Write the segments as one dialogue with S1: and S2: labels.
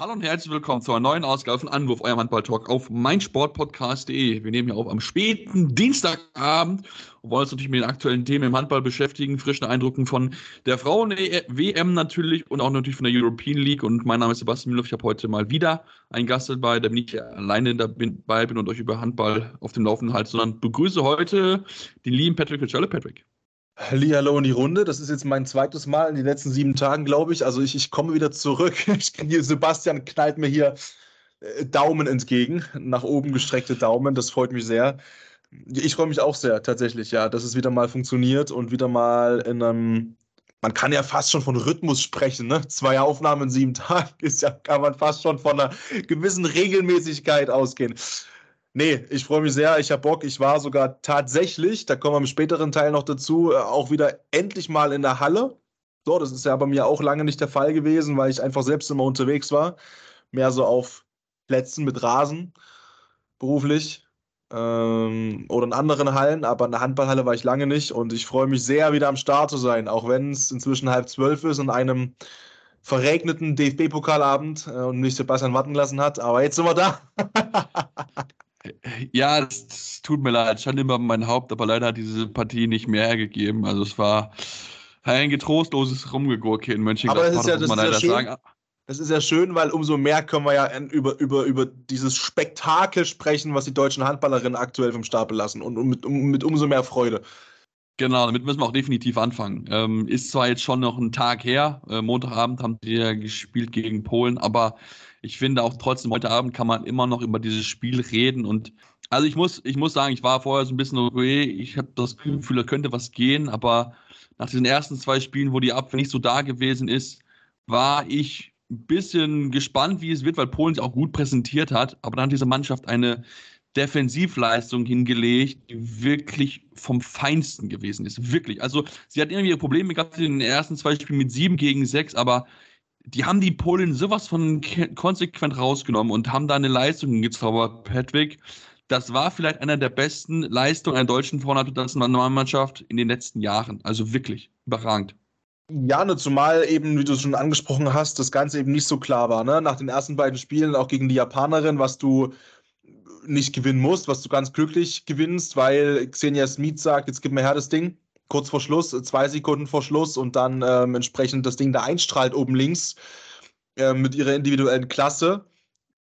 S1: Hallo und herzlich willkommen zu einer neuen Ausgabe von Anwurf, eurem Handball-Talk auf meinsportpodcast.de. Wir nehmen hier auf am späten Dienstagabend und wollen uns natürlich mit den aktuellen Themen im Handball beschäftigen, frischen Eindrücken von der Frauen-WM natürlich und auch natürlich von der European League. Und mein Name ist Sebastian Müller. Ich habe heute mal wieder einen Gast dabei, der nicht alleine dabei bin und euch über Handball auf dem Laufenden halte, sondern begrüße heute den lieben Patrick Hallo Patrick.
S2: Hallo in die Runde. Das ist jetzt mein zweites Mal in den letzten sieben Tagen, glaube ich. Also ich, ich komme wieder zurück. Ich, Sebastian knallt mir hier äh, Daumen entgegen, nach oben gestreckte Daumen. Das freut mich sehr. Ich freue mich auch sehr, tatsächlich, ja, dass es wieder mal funktioniert und wieder mal in einem, man kann ja fast schon von Rhythmus sprechen, ne? Zwei Aufnahmen in sieben Tagen ist ja, kann man fast schon von einer gewissen Regelmäßigkeit ausgehen. Nee, ich freue mich sehr. Ich habe Bock. Ich war sogar tatsächlich, da kommen wir im späteren Teil noch dazu, äh, auch wieder endlich mal in der Halle. So, das ist ja bei mir auch lange nicht der Fall gewesen, weil ich einfach selbst immer unterwegs war. Mehr so auf Plätzen mit Rasen, beruflich ähm, oder in anderen Hallen, aber in der Handballhalle war ich lange nicht und ich freue mich sehr, wieder am Start zu sein, auch wenn es inzwischen halb zwölf ist und einem verregneten DFB-Pokalabend äh, und mich Sebastian warten lassen hat. Aber jetzt sind wir da.
S1: Ja, es tut mir leid, stand immer mein Haupt, aber leider hat diese Partie nicht mehr hergegeben. Also es war ein getrostloses Rumgegurke in Mönchengladbach,
S2: aber das ist ja, das muss man leider ja sagen. Das ist ja schön, weil umso mehr können wir ja über, über, über dieses Spektakel sprechen, was die deutschen Handballerinnen aktuell vom Stapel lassen und, und mit, um, mit umso mehr Freude.
S1: Genau, damit müssen wir auch definitiv anfangen. Ähm, ist zwar jetzt schon noch ein Tag her, äh, Montagabend haben die ja gespielt gegen Polen, aber ich finde auch trotzdem, heute Abend kann man immer noch über dieses Spiel reden. Und also ich muss, ich muss sagen, ich war vorher so ein bisschen okay, ich habe das Gefühl, da könnte was gehen, aber nach diesen ersten zwei Spielen, wo die Abwehr nicht so da gewesen ist, war ich ein bisschen gespannt, wie es wird, weil Polen sich auch gut präsentiert hat. Aber dann hat diese Mannschaft eine Defensivleistung hingelegt, die wirklich vom Feinsten gewesen ist. Wirklich. Also, sie hat irgendwie ihre Probleme gehabt in den ersten zwei Spielen mit sieben gegen sechs, aber die haben die Polen sowas von konsequent rausgenommen und haben da eine Leistung gezaubert, Patrick. Das war vielleicht einer der besten Leistungen einer deutschen Frauennationalmannschaft in den letzten Jahren. Also wirklich überragend.
S2: Ja, ne, zumal eben, wie du es schon angesprochen hast, das Ganze eben nicht so klar war. Ne? Nach den ersten beiden Spielen, auch gegen die Japanerin, was du nicht gewinnen musst, was du ganz glücklich gewinnst, weil Xenia Smith sagt, jetzt gib mir her das Ding kurz vor Schluss, zwei Sekunden vor Schluss und dann ähm, entsprechend das Ding da einstrahlt oben links äh, mit ihrer individuellen Klasse.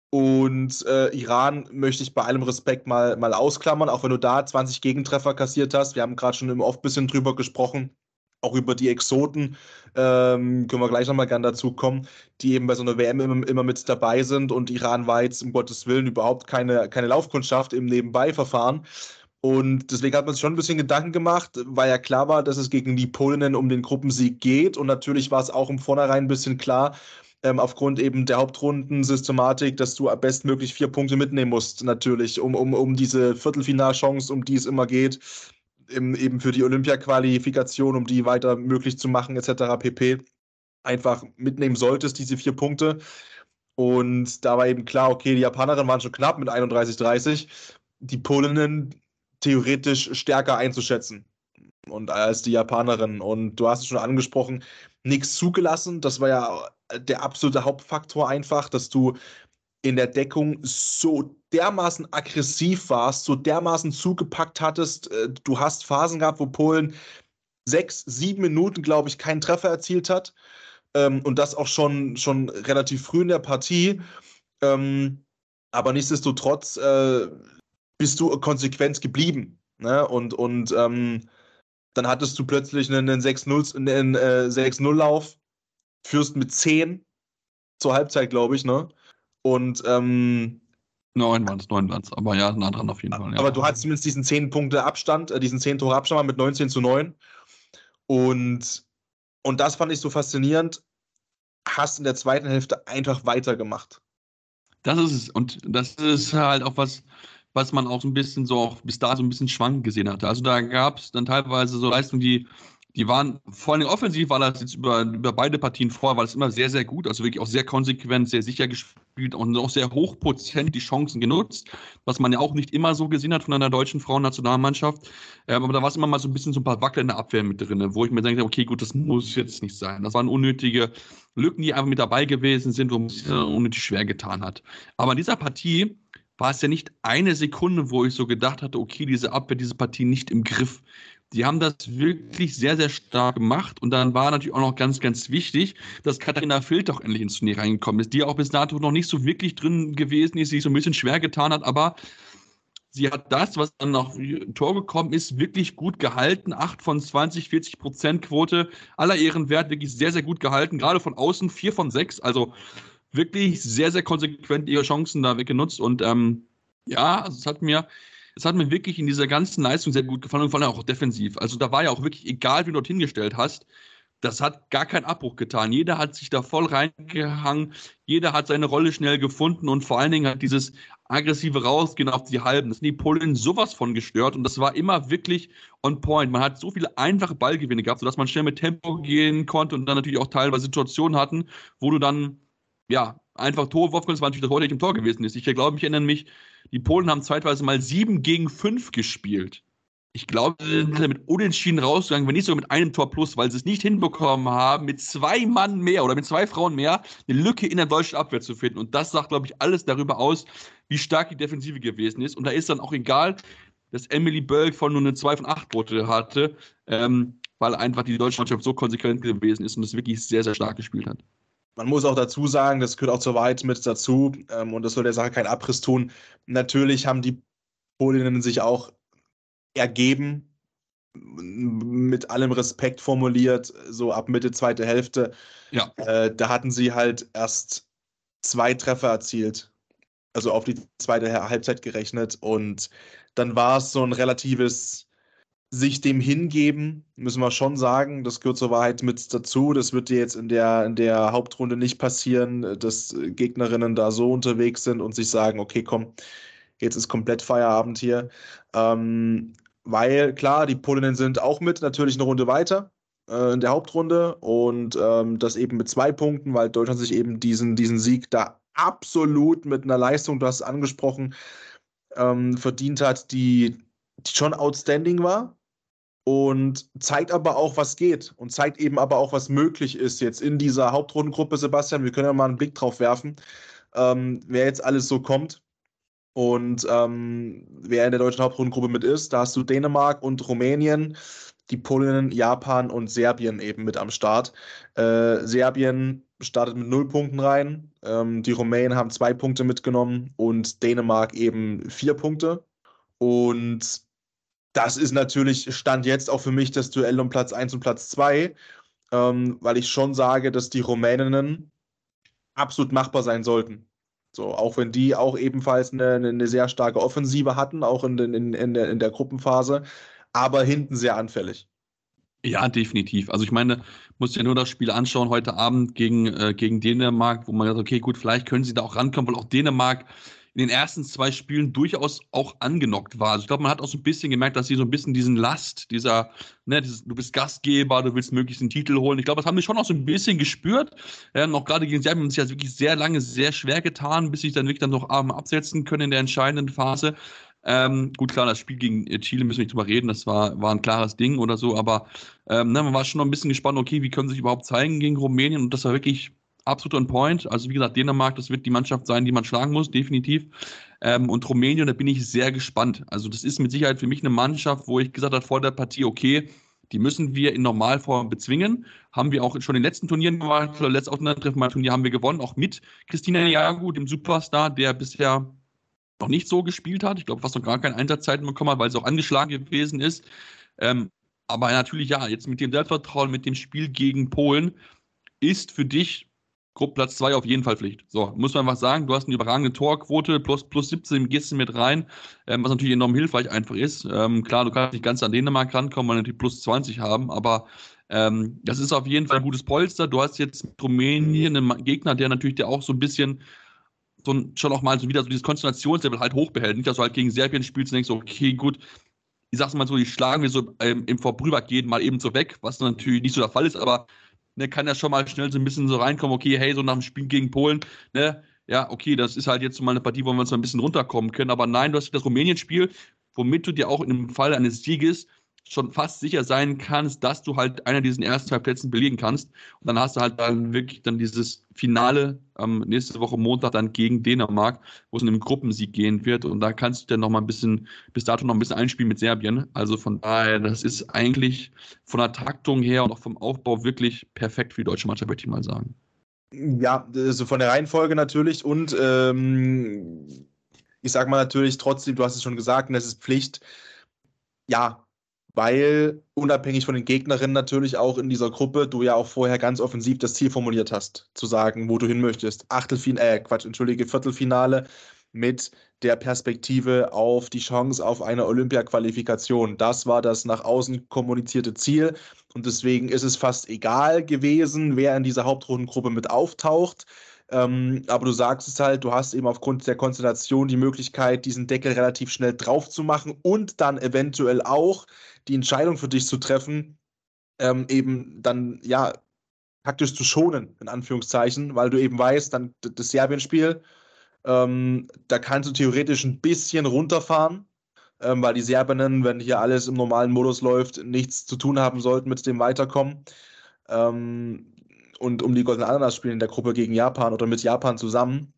S2: Und äh, Iran möchte ich bei allem Respekt mal, mal ausklammern, auch wenn du da 20 Gegentreffer kassiert hast. Wir haben gerade schon oft ein bisschen drüber gesprochen, auch über die Exoten. Ähm, können wir gleich nochmal gern dazu kommen, die eben bei so einer WM immer, immer, mit dabei sind. Und Iran war jetzt um Gottes Willen überhaupt keine, keine Laufkundschaft im Nebenbei-Verfahren. Und deswegen hat man sich schon ein bisschen Gedanken gemacht, weil ja klar war, dass es gegen die Polinnen um den Gruppensieg geht. Und natürlich war es auch im Vornherein ein bisschen klar, ähm, aufgrund eben der Hauptrundensystematik, dass du bestmöglich vier Punkte mitnehmen musst, natürlich, um, um, um diese Viertelfinalchance, um die es immer geht, im, eben für die Olympia-Qualifikation, um die weiter möglich zu machen, etc. pp. Einfach mitnehmen solltest, diese vier Punkte. Und da war eben klar, okay, die Japanerinnen waren schon knapp mit 31-30. Die Polinnen theoretisch stärker einzuschätzen und als die Japanerin. Und du hast es schon angesprochen, nichts zugelassen. Das war ja der absolute Hauptfaktor einfach, dass du in der Deckung so dermaßen aggressiv warst, so dermaßen zugepackt hattest. Äh, du hast Phasen gehabt, wo Polen sechs, sieben Minuten, glaube ich, keinen Treffer erzielt hat. Ähm, und das auch schon, schon relativ früh in der Partie. Ähm, aber nichtsdestotrotz äh, bist du konsequent geblieben. Ne? Und, und ähm, dann hattest du plötzlich einen, einen 6-0-Lauf, äh, führst mit 10 zur Halbzeit, glaube ich, ne? Und
S1: Neun waren es, neun waren es, aber ja, nah dran auf jeden Fall. Ja.
S2: Aber du hattest zumindest diesen 10 Punkte Abstand, äh, diesen 10 Tore Abstand mit 19 zu 9. Und, und das fand ich so faszinierend. Hast in der zweiten Hälfte einfach weitergemacht.
S1: Das ist es. Und das ist halt auch was, was man auch so ein bisschen so auch bis da so ein bisschen schwankend gesehen hatte. Also da gab es dann teilweise so Leistungen, die, Die waren vor allem offensiv, war das jetzt über, über beide Partien vor, war das immer sehr, sehr gut. Also wirklich auch sehr konsequent, sehr sicher gespielt und auch sehr hochprozentig die Chancen genutzt, was man ja auch nicht immer so gesehen hat von einer deutschen Frauennationalmannschaft. Ähm, aber da war es immer mal so ein bisschen so ein paar Wackler in der Abwehr mit drin, wo ich mir denke, okay, gut, das muss jetzt nicht sein. Das waren unnötige Lücken, die einfach mit dabei gewesen sind, wo man sich unnötig schwer getan hat. Aber in dieser Partie war es ja nicht eine Sekunde, wo ich so gedacht hatte, okay, diese Abwehr, diese Partie nicht im Griff. Die haben das wirklich sehr, sehr stark gemacht. Und dann war natürlich auch noch ganz, ganz wichtig, dass Katharina Filt auch endlich ins Turnier reingekommen ist, die auch bis dato noch nicht so wirklich drin gewesen ist, sich so ein bisschen schwer getan hat, aber sie hat das, was dann noch Tor gekommen ist, wirklich gut gehalten. 8 von 20, 40 Prozent Quote. Aller Ehrenwert, wirklich sehr, sehr gut gehalten. Gerade von außen 4 von 6. Also wirklich sehr, sehr konsequent ihre Chancen da weggenutzt. Und ähm, ja, also es hat mir es hat mir wirklich in dieser ganzen Leistung sehr gut gefallen und vor allem auch defensiv. Also da war ja auch wirklich, egal wie du dort hingestellt hast, das hat gar keinen Abbruch getan. Jeder hat sich da voll reingehangen, jeder hat seine Rolle schnell gefunden und vor allen Dingen hat dieses aggressive Rausgehen auf die Halben, das sind die Polen sowas von gestört und das war immer wirklich on point. Man hat so viele einfache Ballgewinne gehabt, sodass man schnell mit Tempo gehen konnte und dann natürlich auch teilweise Situationen hatten, wo du dann, ja, einfach Tor werfen konntest, war natürlich das Tor nicht im Tor gewesen ist. Ich glaube, ich erinnere mich, die Polen haben zeitweise mal sieben gegen fünf gespielt. Ich glaube, sie sind mit Unentschieden rausgegangen, wenn nicht sogar mit einem Tor plus, weil sie es nicht hinbekommen haben, mit zwei Mann mehr oder mit zwei Frauen mehr eine Lücke in der deutschen Abwehr zu finden. Und das sagt, glaube ich, alles darüber aus, wie stark die Defensive gewesen ist. Und da ist dann auch egal, dass Emily Bölk von nur eine 2 von 8 Quote hatte, ähm, weil einfach die deutsche Mannschaft so konsequent gewesen ist und es wirklich sehr, sehr stark gespielt hat.
S2: Man muss auch dazu sagen, das gehört auch zur Wahrheit mit dazu ähm, und das soll der Sache keinen Abriss tun. Natürlich haben die Polinnen sich auch ergeben, mit allem Respekt formuliert, so ab Mitte zweite Hälfte. Ja. Äh, da hatten sie halt erst zwei Treffer erzielt, also auf die zweite Halbzeit gerechnet und dann war es so ein relatives sich dem hingeben, müssen wir schon sagen. Das gehört zur Wahrheit mit dazu. Das wird dir jetzt in der, in der Hauptrunde nicht passieren, dass Gegnerinnen da so unterwegs sind und sich sagen, okay, komm, jetzt ist komplett Feierabend hier. Ähm, weil klar, die Polinnen sind auch mit, natürlich eine Runde weiter äh, in der Hauptrunde und ähm, das eben mit zwei Punkten, weil Deutschland sich eben diesen, diesen Sieg da absolut mit einer Leistung, du hast es angesprochen, ähm, verdient hat, die, die schon outstanding war und zeigt aber auch, was geht und zeigt eben aber auch, was möglich ist jetzt in dieser Hauptrundengruppe, Sebastian. Wir können ja mal einen Blick drauf werfen, ähm, wer jetzt alles so kommt und ähm, wer in der deutschen Hauptrundengruppe mit ist. Da hast du Dänemark und Rumänien, die Polen, Japan und Serbien eben mit am Start. Äh, Serbien startet mit null Punkten rein, ähm, die Rumänen haben zwei Punkte mitgenommen und Dänemark eben vier Punkte. Und das ist natürlich Stand jetzt auch für mich das Duell um Platz 1 und Platz 2, ähm, weil ich schon sage, dass die Rumäninnen absolut machbar sein sollten. So, auch wenn die auch ebenfalls eine, eine sehr starke Offensive hatten, auch in, in, in, der, in der Gruppenphase, aber hinten sehr anfällig.
S1: Ja, definitiv. Also ich meine, muss ja nur das Spiel anschauen heute Abend gegen, äh, gegen Dänemark, wo man sagt, okay, gut, vielleicht können sie da auch rankommen, weil auch Dänemark in den ersten zwei Spielen durchaus auch angenockt war. Also ich glaube, man hat auch so ein bisschen gemerkt, dass sie so ein bisschen diesen Last, dieser, ne, dieses, du bist Gastgeber, du willst möglichst einen Titel holen. Ich glaube, das haben wir schon auch so ein bisschen gespürt. Ähm, auch gerade gegen Serbien haben sie ja wirklich sehr lange, sehr schwer getan, bis sich dann wirklich dann noch Arme absetzen können in der entscheidenden Phase. Ähm, gut, klar, das Spiel gegen äh, Chile müssen wir nicht drüber reden, das war, war ein klares Ding oder so, aber ähm, ne, man war schon noch ein bisschen gespannt, okay, wie können sie sich überhaupt zeigen gegen Rumänien und das war wirklich absolut on point. Also wie gesagt, Dänemark, das wird die Mannschaft sein, die man schlagen muss, definitiv. Ähm, und Rumänien, da bin ich sehr gespannt. Also das ist mit Sicherheit für mich eine Mannschaft, wo ich gesagt habe vor der Partie, okay, die müssen wir in Normalform bezwingen. Haben wir auch schon in den letzten Turnieren gemacht. Letztes Aufeinandertreffen mal Turnier haben wir gewonnen, auch mit Christina Jagu, dem Superstar, der bisher noch nicht so gespielt hat. Ich glaube, fast noch gar keine Einsatzzeiten bekommen hat, weil es auch angeschlagen gewesen ist. Ähm, aber natürlich ja, jetzt mit dem Selbstvertrauen, mit dem Spiel gegen Polen ist für dich Gruppenplatz 2 auf jeden Fall Pflicht. So, muss man einfach sagen, du hast eine überragende Torquote, plus, plus 17 gehst du mit rein, ähm, was natürlich enorm hilfreich einfach ist. Ähm, klar, du kannst nicht ganz an Dänemark rankommen, weil natürlich plus 20 haben, aber ähm, das ist auf jeden Fall ein gutes Polster. Du hast jetzt mit Rumänien einen Gegner, der natürlich der auch so ein bisschen so schon auch mal so wieder so dieses Konzentrationslevel halt hochbehält. Nicht, dass du halt gegen Serbien spielst und denkst, okay, gut, ich sag's mal so, die schlagen wir so ähm, im Vorübergehen mal eben so weg, was natürlich nicht so der Fall ist, aber ne, kann ja schon mal schnell so ein bisschen so reinkommen, okay, hey, so nach dem Spiel gegen Polen, ne, ja, okay, das ist halt jetzt mal eine Partie, wo wir uns ein bisschen runterkommen können, aber nein, du hast das Rumänien-Spiel, womit du dir auch dem Fall eines Sieges schon fast sicher sein kannst, dass du halt einer diesen ersten zwei Plätzen belegen kannst. Und dann hast du halt dann wirklich dann dieses Finale ähm, nächste Woche Montag dann gegen Dänemark, wo es in einem Gruppensieg gehen wird. Und da kannst du dann noch mal ein bisschen, bis dato noch ein bisschen einspielen mit Serbien. Also von daher, das ist eigentlich von der Taktung her und auch vom Aufbau wirklich perfekt für die deutsche Mannschaft, würde ich mal sagen.
S2: Ja, also von der Reihenfolge natürlich und ähm, ich sage mal natürlich trotzdem, du hast es schon gesagt, und es ist Pflicht. Ja, weil unabhängig von den Gegnerinnen natürlich auch in dieser Gruppe du ja auch vorher ganz offensiv das Ziel formuliert hast, zu sagen, wo du hin möchtest. Achtelfinale, äh, Quatsch, entschuldige, Viertelfinale mit der Perspektive auf die Chance auf eine Olympia-Qualifikation. Das war das nach außen kommunizierte Ziel und deswegen ist es fast egal gewesen, wer in dieser Hauptrundengruppe mit auftaucht. Ähm, aber du sagst es halt, du hast eben aufgrund der Konstellation die Möglichkeit, diesen Deckel relativ schnell drauf zu machen und dann eventuell auch die Entscheidung für dich zu treffen, ähm, eben dann, ja, taktisch zu schonen, in Anführungszeichen, weil du eben weißt, dann das Serbien-Spiel, ähm, da kannst du theoretisch ein bisschen runterfahren, ähm, weil die Serbinnen, wenn hier alles im normalen Modus läuft, nichts zu tun haben sollten mit dem Weiterkommen. Ähm, und um die Golden Ananas spielen in der Gruppe gegen Japan oder mit Japan zusammen.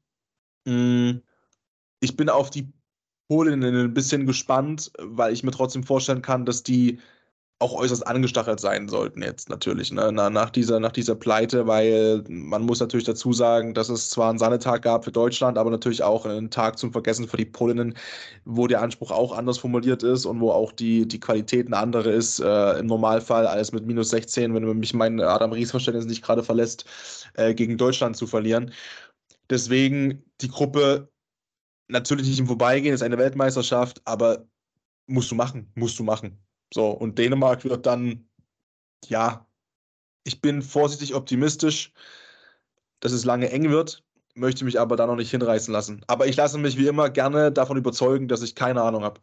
S2: Mm, ich bin auf die Polinnen ein bisschen gespannt, weil ich mir trotzdem vorstellen kann, dass die auch äußerst angestachelt sein sollten jetzt natürlich, ne? nach, dieser, nach dieser Pleite, weil man muss natürlich dazu sagen, dass es zwar einen Sannetag gab für Deutschland, aber natürlich auch einen Tag zum Vergessen für die Polinnen, wo der Anspruch auch anders formuliert ist und wo auch die, die Qualität eine andere ist. Äh, Im Normalfall alles mit minus 16, wenn mich mein Adam Ries Verständnis nicht gerade verlässt, äh, gegen Deutschland zu verlieren. Deswegen die Gruppe natürlich nicht im Vorbeigehen, ist eine Weltmeisterschaft, aber musst du machen, musst du machen. So, und Dänemark wird dann, ja, ich bin vorsichtig optimistisch, dass es lange eng wird, möchte mich aber da noch nicht hinreißen lassen. Aber ich lasse mich wie immer gerne davon überzeugen, dass ich keine Ahnung habe.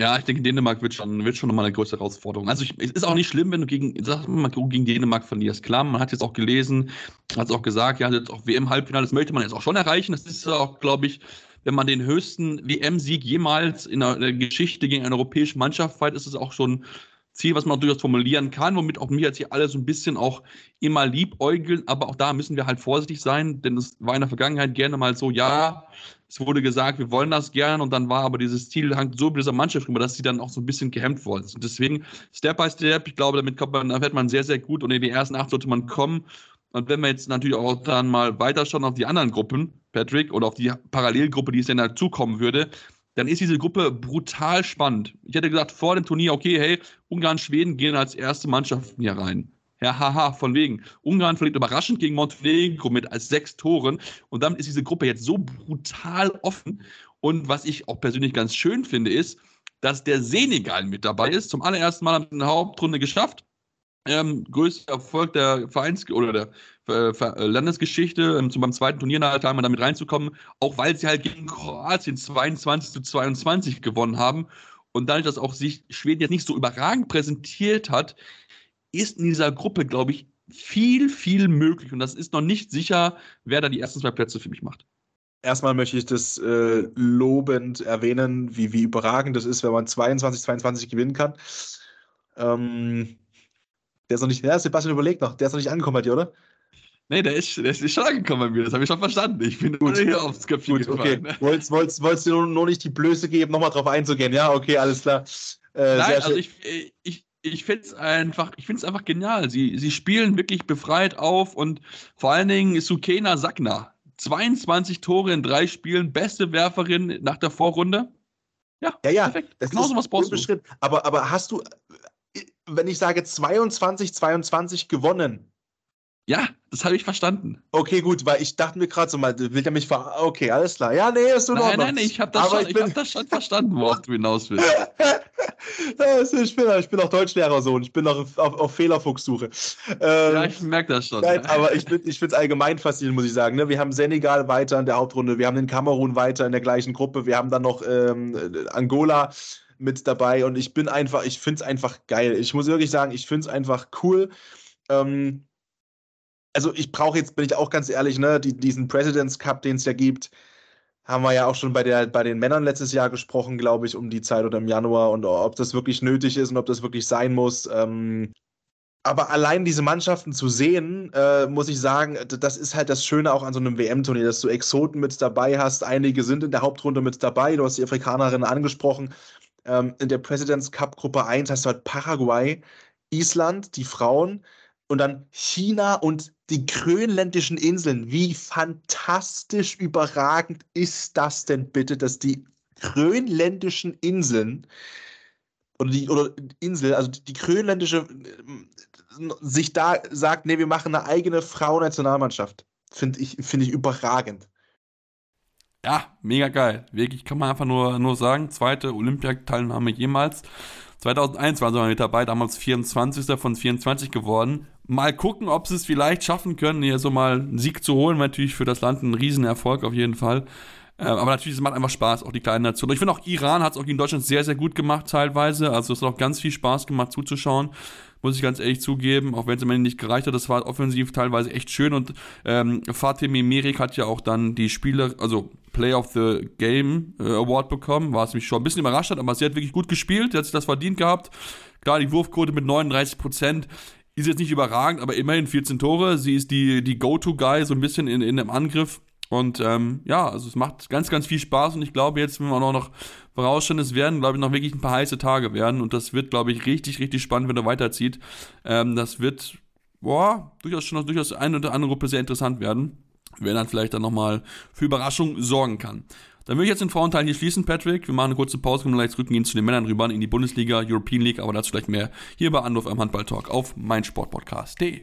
S1: Ja, ich denke, Dänemark wird schon, wird schon nochmal eine größere Herausforderung. Also ich, es ist auch nicht schlimm, wenn du gegen, sag mal, gegen Dänemark verlierst. Klar, man hat jetzt auch gelesen, hat es auch gesagt, ja, jetzt auch WM-Halbfinale, das möchte man jetzt auch schon erreichen. Das ist auch, glaube ich, wenn man den höchsten WM-Sieg jemals in der Geschichte gegen eine europäische Mannschaft feiert, ist es auch schon Ziel, was man durchaus formulieren kann, womit auch mir jetzt hier alle so ein bisschen auch immer liebäugeln, aber auch da müssen wir halt vorsichtig sein, denn es war in der Vergangenheit gerne mal so, ja, es wurde gesagt, wir wollen das gerne und dann war aber dieses Ziel hangt so bei dieser Mannschaft drüber, dass sie dann auch so ein bisschen gehemmt worden sind. Deswegen Step by Step, ich glaube, damit kommt man, da wird man sehr, sehr gut. Und in die ersten acht sollte man kommen und wenn wir jetzt natürlich auch dann mal weiterschauen auf die anderen Gruppen, Patrick, oder auf die Parallelgruppe, die es dann dazukommen würde, dann ist diese Gruppe brutal spannend. Ich hätte gesagt, vor dem Turnier, okay, hey, Ungarn, Schweden gehen als erste Mannschaften hier rein. Ja, haha, von wegen. Ungarn verliert überraschend gegen Montenegro mit als sechs Toren. Und damit ist diese Gruppe jetzt so brutal offen. Und was ich auch persönlich ganz schön finde, ist, dass der Senegal mit dabei ist. Zum allerersten Mal haben wir eine Hauptrunde geschafft ähm, größter Erfolg der Vereins- oder der äh, äh Landesgeschichte, ähm, beim zweiten Turnier nach einmal damit reinzukommen, auch weil sie halt gegen Kroatien 22 zu 22 gewonnen haben. Und dadurch, dass auch sich Schweden jetzt nicht so überragend präsentiert hat, ist in dieser Gruppe, glaube ich, viel, viel möglich. Und das ist noch nicht sicher, wer da die ersten zwei Plätze für mich macht.
S2: Erstmal möchte ich das äh, lobend erwähnen, wie, wie überragend das ist, wenn man 22, 22 gewinnen kann. Ähm, der ist noch nicht, ja, Sebastian überlegt noch, der ist noch nicht angekommen bei dir, oder?
S1: Nee, der ist, der ist schon angekommen bei mir, das habe ich schon verstanden. Ich bin
S2: gut hier aufs Köpfchen gut, gefallen. Okay. Wolltest, wolltest, wolltest du nur, nur nicht die Blöße geben, nochmal drauf einzugehen? Ja, okay, alles klar.
S1: Äh, Nein, also ich, ich, ich finde es einfach, einfach genial. Sie, sie spielen wirklich befreit auf und vor allen Dingen Sukena Sakna. 22 Tore in drei Spielen, beste Werferin nach der Vorrunde.
S2: Ja, ja, ja perfekt. Genau so was brauchst du. Aber, aber hast du, wenn ich sage 22, 22 gewonnen.
S1: Ja, das habe ich verstanden.
S2: Okay, gut, weil ich dachte mir gerade so mal, will der mich ver. Okay, alles klar. Ja, nee, ist
S1: in Ordnung. Nein, nein, nein, ich habe das, schon, ich hab das schon verstanden, worauf du hinaus willst.
S2: ich, bin, ich bin auch Deutschlehrersohn, ich bin noch auf, auf Fehlerfuchssuche.
S1: Ähm, ja, ich merke das schon.
S2: Nein, aber ich, ich finde es allgemein faszinierend, muss ich sagen. Ne? Wir haben Senegal weiter in der Hauptrunde, wir haben den Kamerun weiter in der gleichen Gruppe, wir haben dann noch ähm, Angola mit dabei und ich bin einfach, ich finde es einfach geil. Ich muss wirklich sagen, ich finde es einfach cool. Ähm, also ich brauche jetzt, bin ich auch ganz ehrlich, ne, die, diesen President's Cup, den es ja gibt, haben wir ja auch schon bei, der, bei den Männern letztes Jahr gesprochen, glaube ich, um die Zeit oder im Januar und ob das wirklich nötig ist und ob das wirklich sein muss. Ähm, aber allein diese Mannschaften zu sehen, äh, muss ich sagen, das ist halt das Schöne auch an so einem WM-Turnier, dass du Exoten mit dabei hast. Einige sind in der Hauptrunde mit dabei. Du hast die Afrikanerinnen angesprochen. Ähm, in der Presidents Cup Gruppe 1 hast du halt Paraguay, Island, die Frauen und dann China und die grönländischen Inseln. Wie fantastisch überragend ist das denn bitte, dass die grönländischen Inseln oder die oder Insel, also die, die grönländische sich da sagt, nee, wir machen eine eigene Frauennationalmannschaft. Finde ich, find ich überragend.
S1: Ja, mega geil. Wirklich kann man einfach nur, nur sagen. Zweite Olympiateilnahme jemals. 2001 waren sie mal mit dabei, damals 24. von 24 geworden. Mal gucken, ob sie es vielleicht schaffen können, hier so mal einen Sieg zu holen. Natürlich für das Land ein Riesenerfolg auf jeden Fall. Äh, aber natürlich, es macht einfach Spaß, auch die kleinen Nationen. Ich finde auch Iran hat es auch in Deutschland sehr, sehr gut gemacht teilweise. Also es hat auch ganz viel Spaß gemacht zuzuschauen muss ich ganz ehrlich zugeben, auch wenn es am Ende nicht gereicht hat, das war offensiv teilweise echt schön und ähm, Fatimi Merik hat ja auch dann die Spiele, also Play of the Game äh, Award bekommen, was mich schon ein bisschen überrascht hat, aber sie hat wirklich gut gespielt, sie hat sich das verdient gehabt. Klar, die Wurfquote mit 39 Prozent ist jetzt nicht überragend, aber immerhin 14 Tore. Sie ist die, die Go-To-Guy so ein bisschen in, in dem Angriff. Und ähm, ja, also es macht ganz, ganz viel Spaß und ich glaube jetzt, wenn wir auch noch vorausschauen, es werden, glaube ich, noch wirklich ein paar heiße Tage werden und das wird, glaube ich, richtig, richtig spannend, wenn er weiterzieht. Ähm, das wird, boah, durchaus schon durchaus eine oder andere Gruppe sehr interessant werden, wenn dann vielleicht dann nochmal für Überraschung sorgen kann. Dann würde ich jetzt den Frauenteil hier schließen, Patrick. Wir machen eine kurze Pause, kommen gleich zurück gehen zu den Männern rüber in die Bundesliga, European League, aber dazu vielleicht mehr hier bei Anruf am Handball Talk auf meinsportpodcast.de.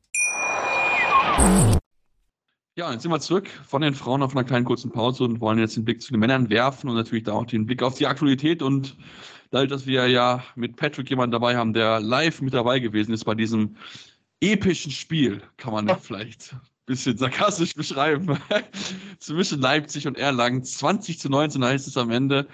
S1: Ja, jetzt sind wir zurück von den Frauen auf einer kleinen kurzen Pause und wollen jetzt den Blick zu den Männern werfen und natürlich da auch den Blick auf die Aktualität und dadurch, dass wir ja mit Patrick jemanden dabei haben, der live mit dabei gewesen ist bei diesem epischen Spiel, kann man vielleicht ein bisschen sarkastisch beschreiben, zwischen Leipzig und Erlangen. 20 zu 19 heißt es am Ende.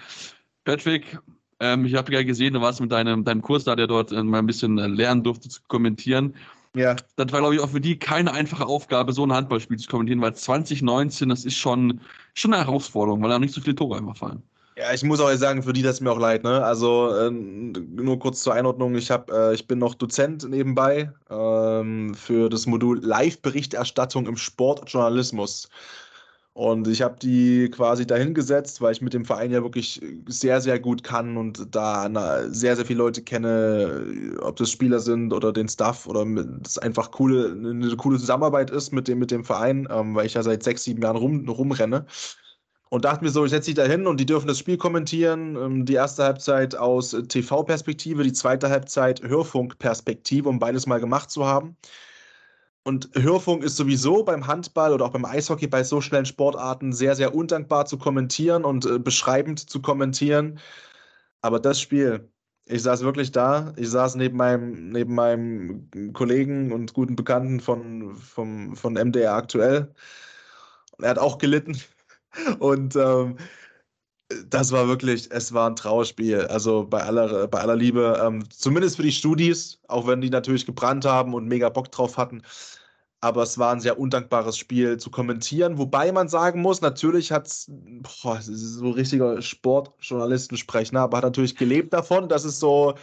S1: Patrick, ähm, ich habe ja gesehen, du warst mit deinem, deinem Kurs da, der dort äh, mal ein bisschen lernen durfte zu kommentieren. Ja. Das war, glaube ich, auch für die keine einfache Aufgabe, so ein Handballspiel zu kommentieren, weil 2019, das ist schon, schon eine Herausforderung, weil da nicht so viele Tore einfach fallen.
S2: Ja, ich muss auch sagen, für die das mir auch leid. Ne? Also äh, nur kurz zur Einordnung: Ich hab, äh, ich bin noch Dozent nebenbei ähm, für das Modul Live-Berichterstattung im Sportjournalismus. Und ich habe die quasi dahingesetzt, weil ich mit dem Verein ja wirklich sehr, sehr gut kann und da sehr, sehr viele Leute kenne, ob das Spieler sind oder den Staff oder das einfach coole, eine coole Zusammenarbeit ist mit dem, mit dem Verein, ähm, weil ich ja seit sechs, sieben Jahren rum, rumrenne. Und dachte mir so, ich setze dich da hin und die dürfen das Spiel kommentieren. Ähm, die erste Halbzeit aus TV-Perspektive, die zweite Halbzeit Hörfunk-Perspektive, um beides mal gemacht zu haben. Und Hörfunk ist sowieso beim Handball oder auch beim Eishockey bei so schnellen Sportarten sehr, sehr undankbar zu kommentieren und äh, beschreibend zu kommentieren. Aber das Spiel, ich saß wirklich da, ich saß neben meinem, neben meinem Kollegen und guten Bekannten von, vom, von MDR aktuell. Und er hat auch gelitten. Und ähm, das war wirklich, es war ein Trauerspiel. Also bei aller, bei aller Liebe, ähm, zumindest für die Studis, auch wenn die natürlich gebrannt haben und mega Bock drauf hatten aber es war ein sehr undankbares Spiel zu kommentieren. Wobei man sagen muss, natürlich hat es, so richtiger Sportjournalistensprech, ne, aber hat natürlich gelebt davon, dass es so,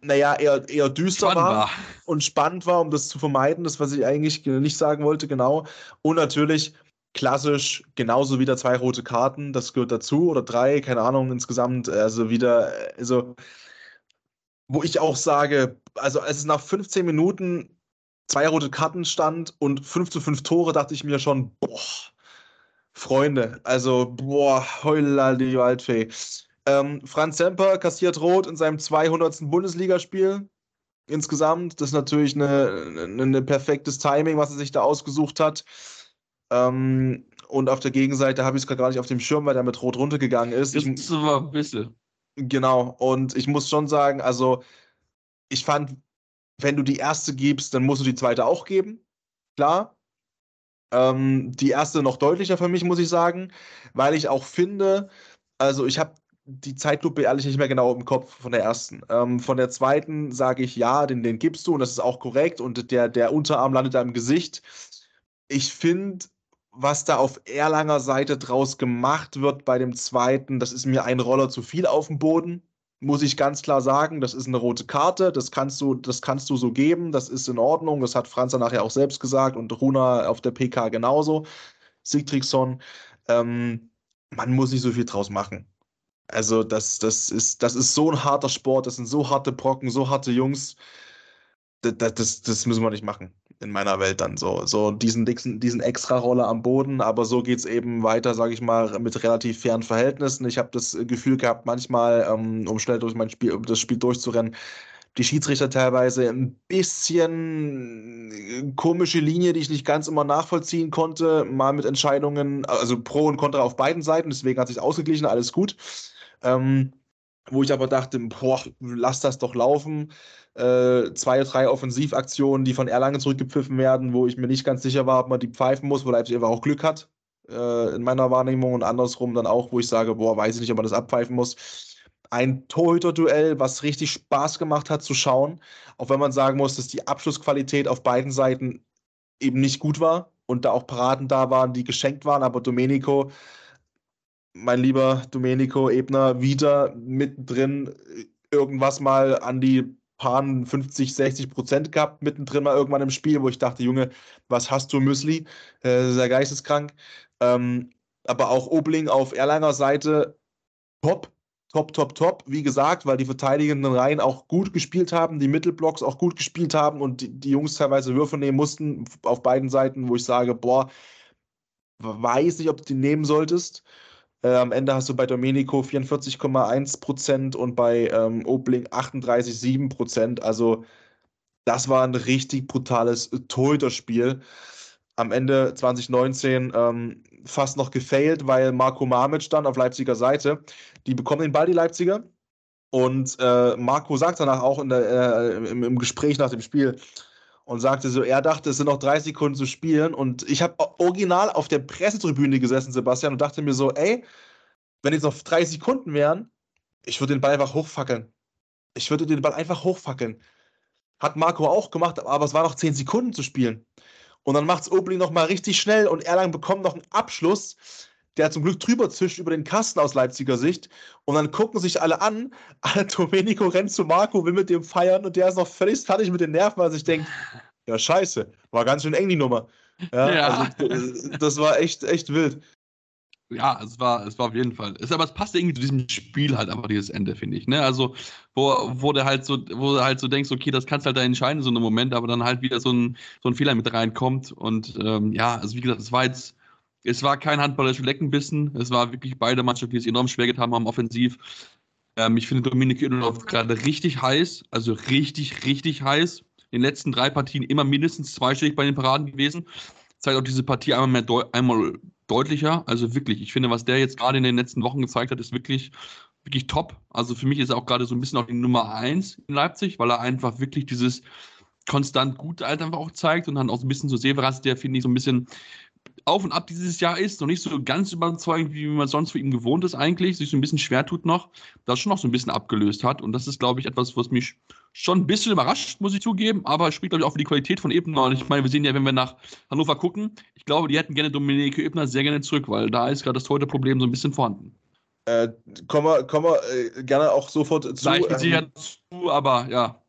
S2: naja, eher, eher düster war, war, und spannend war, um das zu vermeiden. Das, was ich eigentlich nicht sagen wollte, genau. Und natürlich klassisch genauso wieder zwei rote Karten, das gehört dazu, oder drei, keine Ahnung, insgesamt, also wieder, also, wo ich auch sage, also als es nach 15 Minuten zwei rote Karten stand und 5 zu 5 Tore, dachte ich mir schon, boah, Freunde, also, boah, heula die Waldfee. Ähm, Franz Semper kassiert rot in seinem 200. Bundesligaspiel insgesamt. Das ist natürlich ein perfektes Timing, was er sich da ausgesucht hat. Ähm, und auf der Gegenseite habe ich es gerade gar nicht auf dem Schirm, weil der mit Rot runtergegangen ist.
S1: Das ich, war ein bisschen.
S2: Genau, und ich muss schon sagen, also ich fand, wenn du die erste gibst, dann musst du die zweite auch geben. Klar. Ähm, die erste noch deutlicher für mich, muss ich sagen, weil ich auch finde, also ich habe die Zeitlupe ehrlich nicht mehr genau im Kopf von der ersten. Ähm, von der zweiten sage ich ja, den, den gibst du und das ist auch korrekt und der, der Unterarm landet da im Gesicht. Ich finde, was da auf Erlanger Seite draus gemacht wird bei dem zweiten, das ist mir ein Roller zu viel auf dem Boden. Muss ich ganz klar sagen, das ist eine rote Karte, das kannst du, das kannst du so geben, das ist in Ordnung, das hat Franz nachher auch selbst gesagt und Runa auf der PK genauso, Sigtriksson. Ähm, man muss nicht so viel draus machen. Also, das, das, ist, das ist so ein harter Sport, das sind so harte Brocken, so harte Jungs. Das, das, das müssen wir nicht machen in meiner Welt dann so. So diesen, diesen, Extra-Roller am Boden, aber so geht es eben weiter, sage ich mal, mit relativ fairen Verhältnissen. Ich habe das Gefühl gehabt, manchmal, ähm, um schnell durch mein Spiel, um das Spiel durchzurennen, die Schiedsrichter teilweise ein bisschen äh, komische Linie, die ich nicht ganz immer nachvollziehen konnte, mal mit Entscheidungen, also Pro und Contra auf beiden Seiten, deswegen hat sich ausgeglichen, alles gut. Ähm, wo ich aber dachte, boah, lass das doch laufen. Äh, zwei, drei Offensivaktionen, die von Erlangen zurückgepfiffen werden, wo ich mir nicht ganz sicher war, ob man die pfeifen muss, wo Leipzig einfach auch Glück hat, äh, in meiner Wahrnehmung und andersrum dann auch, wo ich sage, boah, weiß ich nicht, ob man das abpfeifen muss. Ein Torhüter-Duell, was richtig Spaß gemacht hat zu schauen, auch wenn man sagen muss, dass die Abschlussqualität auf beiden Seiten eben nicht gut war und da auch Paraden da waren, die geschenkt waren, aber Domenico mein lieber Domenico Ebner, wieder mittendrin irgendwas mal an die paar 50, 60 Prozent gehabt, mittendrin mal irgendwann im Spiel, wo ich dachte, Junge, was hast du, Müsli? Äh, sehr geisteskrank. Ähm, aber auch Obling auf Erlanger Seite, top, top, top, top. Wie gesagt, weil die verteidigenden Reihen auch gut gespielt haben, die Mittelblocks auch gut gespielt haben und die, die Jungs teilweise Würfe nehmen mussten auf beiden Seiten, wo ich sage, boah, weiß nicht, ob du die nehmen solltest. Äh, am Ende hast du bei Domenico 44,1% und bei ähm, Obling 38,7%. Also das war ein richtig brutales Torhüter-Spiel. Am Ende 2019 ähm, fast noch gefailt, weil Marco Mamic dann auf Leipziger Seite, die bekommen den Ball, die Leipziger. Und äh, Marco sagt danach auch der, äh, im, im Gespräch nach dem Spiel, und sagte so, er dachte, es sind noch drei Sekunden zu spielen. Und ich habe original auf der Pressetribüne gesessen, Sebastian, und dachte mir so, ey, wenn jetzt noch drei Sekunden wären, ich würde den Ball einfach hochfackeln. Ich würde den Ball einfach hochfackeln. Hat Marco auch gemacht, aber es war noch zehn Sekunden zu spielen. Und dann macht es Obling nochmal richtig schnell und Erlang bekommt noch einen Abschluss, der zum Glück drüber zischt über den Kasten aus Leipziger Sicht. Und dann gucken sich alle an. Domenico rennt zu Marco, will mit dem feiern und der ist noch völlig fertig mit den Nerven, weil er sich denkt, ja, scheiße, war ganz schön eng die Nummer. Ja, ja. Also, das war echt, echt wild.
S1: Ja, es war, es war auf jeden Fall. Es, aber es passt irgendwie zu diesem Spiel halt einfach dieses Ende, finde ich. Ne? Also, wo, wo der halt so, wo du halt so denkst, okay, das kannst halt da entscheiden, so einem Moment, aber dann halt wieder so ein, so ein Fehler mit reinkommt. Und ähm, ja, also wie gesagt, es war jetzt, es war kein handballerisches Leckenbissen. Es war wirklich beide Mannschaften, die es enorm schwer getan haben, offensiv. Ähm, ich finde Dominik Inolov gerade richtig heiß, also richtig, richtig heiß. In den letzten drei Partien immer mindestens zweistellig bei den Paraden gewesen. Zeigt auch diese Partie einmal mehr deu einmal deutlicher. Also wirklich, ich finde, was der jetzt gerade in den letzten Wochen gezeigt hat, ist wirklich, wirklich top. Also für mich ist er auch gerade so ein bisschen auch die Nummer 1 in Leipzig, weil er einfach wirklich dieses konstant gut halt einfach auch zeigt und dann auch so ein bisschen so Severas, der finde ich so ein bisschen auf und ab dieses Jahr ist, noch nicht so ganz überzeugend, wie man sonst für ihn gewohnt ist eigentlich, sich so ein bisschen schwer tut noch, das schon noch so ein bisschen abgelöst hat. Und das ist, glaube ich, etwas, was mich schon ein bisschen überrascht, muss ich zugeben, aber es spricht, glaube ich, auch für die Qualität von Ebner. Und ich meine, wir sehen ja, wenn wir nach Hannover gucken, ich glaube, die hätten gerne Dominike Ebner sehr gerne zurück, weil da ist gerade das heute Problem so ein bisschen vorhanden.
S2: Äh, kommen wir, kommen wir äh, gerne auch sofort zu.
S1: Gleich mit ähm, zu, aber ja.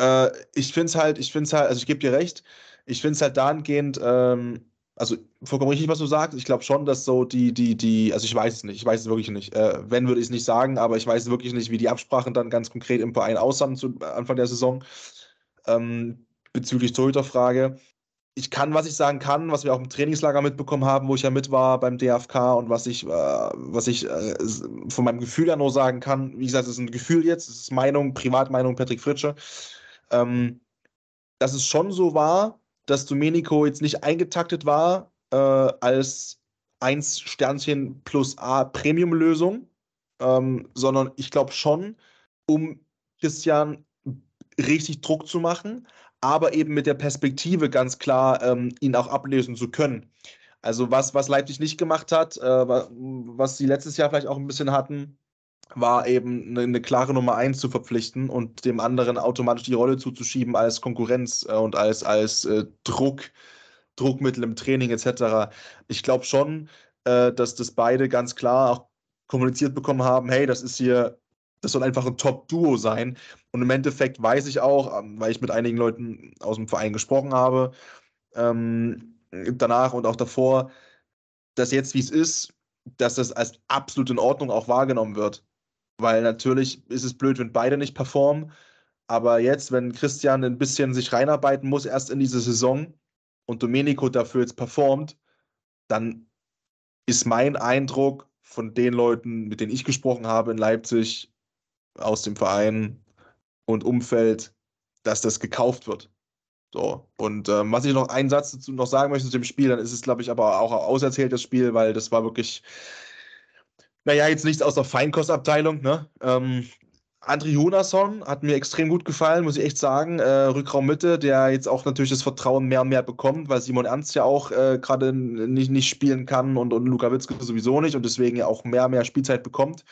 S2: Äh, ich finde es halt, ich finde es halt, also ich gebe dir recht, ich finde es halt dahingehend, ähm, also vollkommen richtig, was du sagst. Ich glaube schon, dass so die, die, die, also ich weiß es nicht, ich weiß es wirklich nicht. Äh, wenn, würde ich es nicht sagen, aber ich weiß wirklich nicht, wie die Absprachen dann ganz konkret im Verein aussahen zu Anfang der Saison. Ähm, bezüglich Torhüterfrage. Ich kann, was ich sagen kann, was wir auch im Trainingslager mitbekommen haben, wo ich ja mit war beim DFK und was ich, äh, was ich äh, von meinem Gefühl ja nur sagen kann, wie gesagt, es ist ein Gefühl jetzt, es ist Meinung, Privatmeinung Patrick Fritsche, ähm, dass es schon so war, dass Domenico jetzt nicht eingetaktet war äh, als 1 Sternchen plus A Premium-Lösung, ähm, sondern ich glaube schon, um Christian richtig Druck zu machen, aber eben mit der Perspektive ganz klar, ähm, ihn auch ablösen zu können. Also was, was Leipzig nicht gemacht hat, äh, was sie letztes Jahr vielleicht auch ein bisschen hatten, war eben eine, eine, klare Nummer eins zu verpflichten und dem anderen automatisch die Rolle zuzuschieben als Konkurrenz äh, und als, als äh, Druck, Druckmittel im Training etc. Ich glaube schon, äh, dass das beide ganz klar auch kommuniziert bekommen haben, hey, das ist hier, das soll einfach ein Top-Duo sein. Und im Endeffekt weiß ich auch, ähm, weil ich mit einigen Leuten aus dem Verein gesprochen habe, ähm, danach und auch davor, dass jetzt, wie es ist, dass das als absolut in Ordnung auch wahrgenommen wird. Weil natürlich ist es blöd, wenn beide nicht performen. Aber jetzt, wenn Christian ein bisschen sich reinarbeiten muss, erst in diese Saison und Domenico dafür jetzt performt, dann ist mein Eindruck von den Leuten, mit denen ich gesprochen habe in Leipzig, aus dem Verein und Umfeld, dass das gekauft wird. So, und ähm, was ich noch einen Satz dazu noch sagen möchte zu dem Spiel, dann ist es, glaube ich, aber auch auserzählt, das Spiel, weil das war wirklich naja, jetzt nichts aus der Feinkostabteilung. Ne? Ähm, André Jonasson hat mir extrem gut gefallen, muss ich echt sagen. Äh, Rückraum Mitte, der jetzt auch natürlich das Vertrauen mehr und mehr bekommt, weil Simon Ernst ja auch äh, gerade nicht, nicht spielen kann und, und Luka Witzke sowieso nicht und deswegen ja auch mehr und mehr Spielzeit bekommt.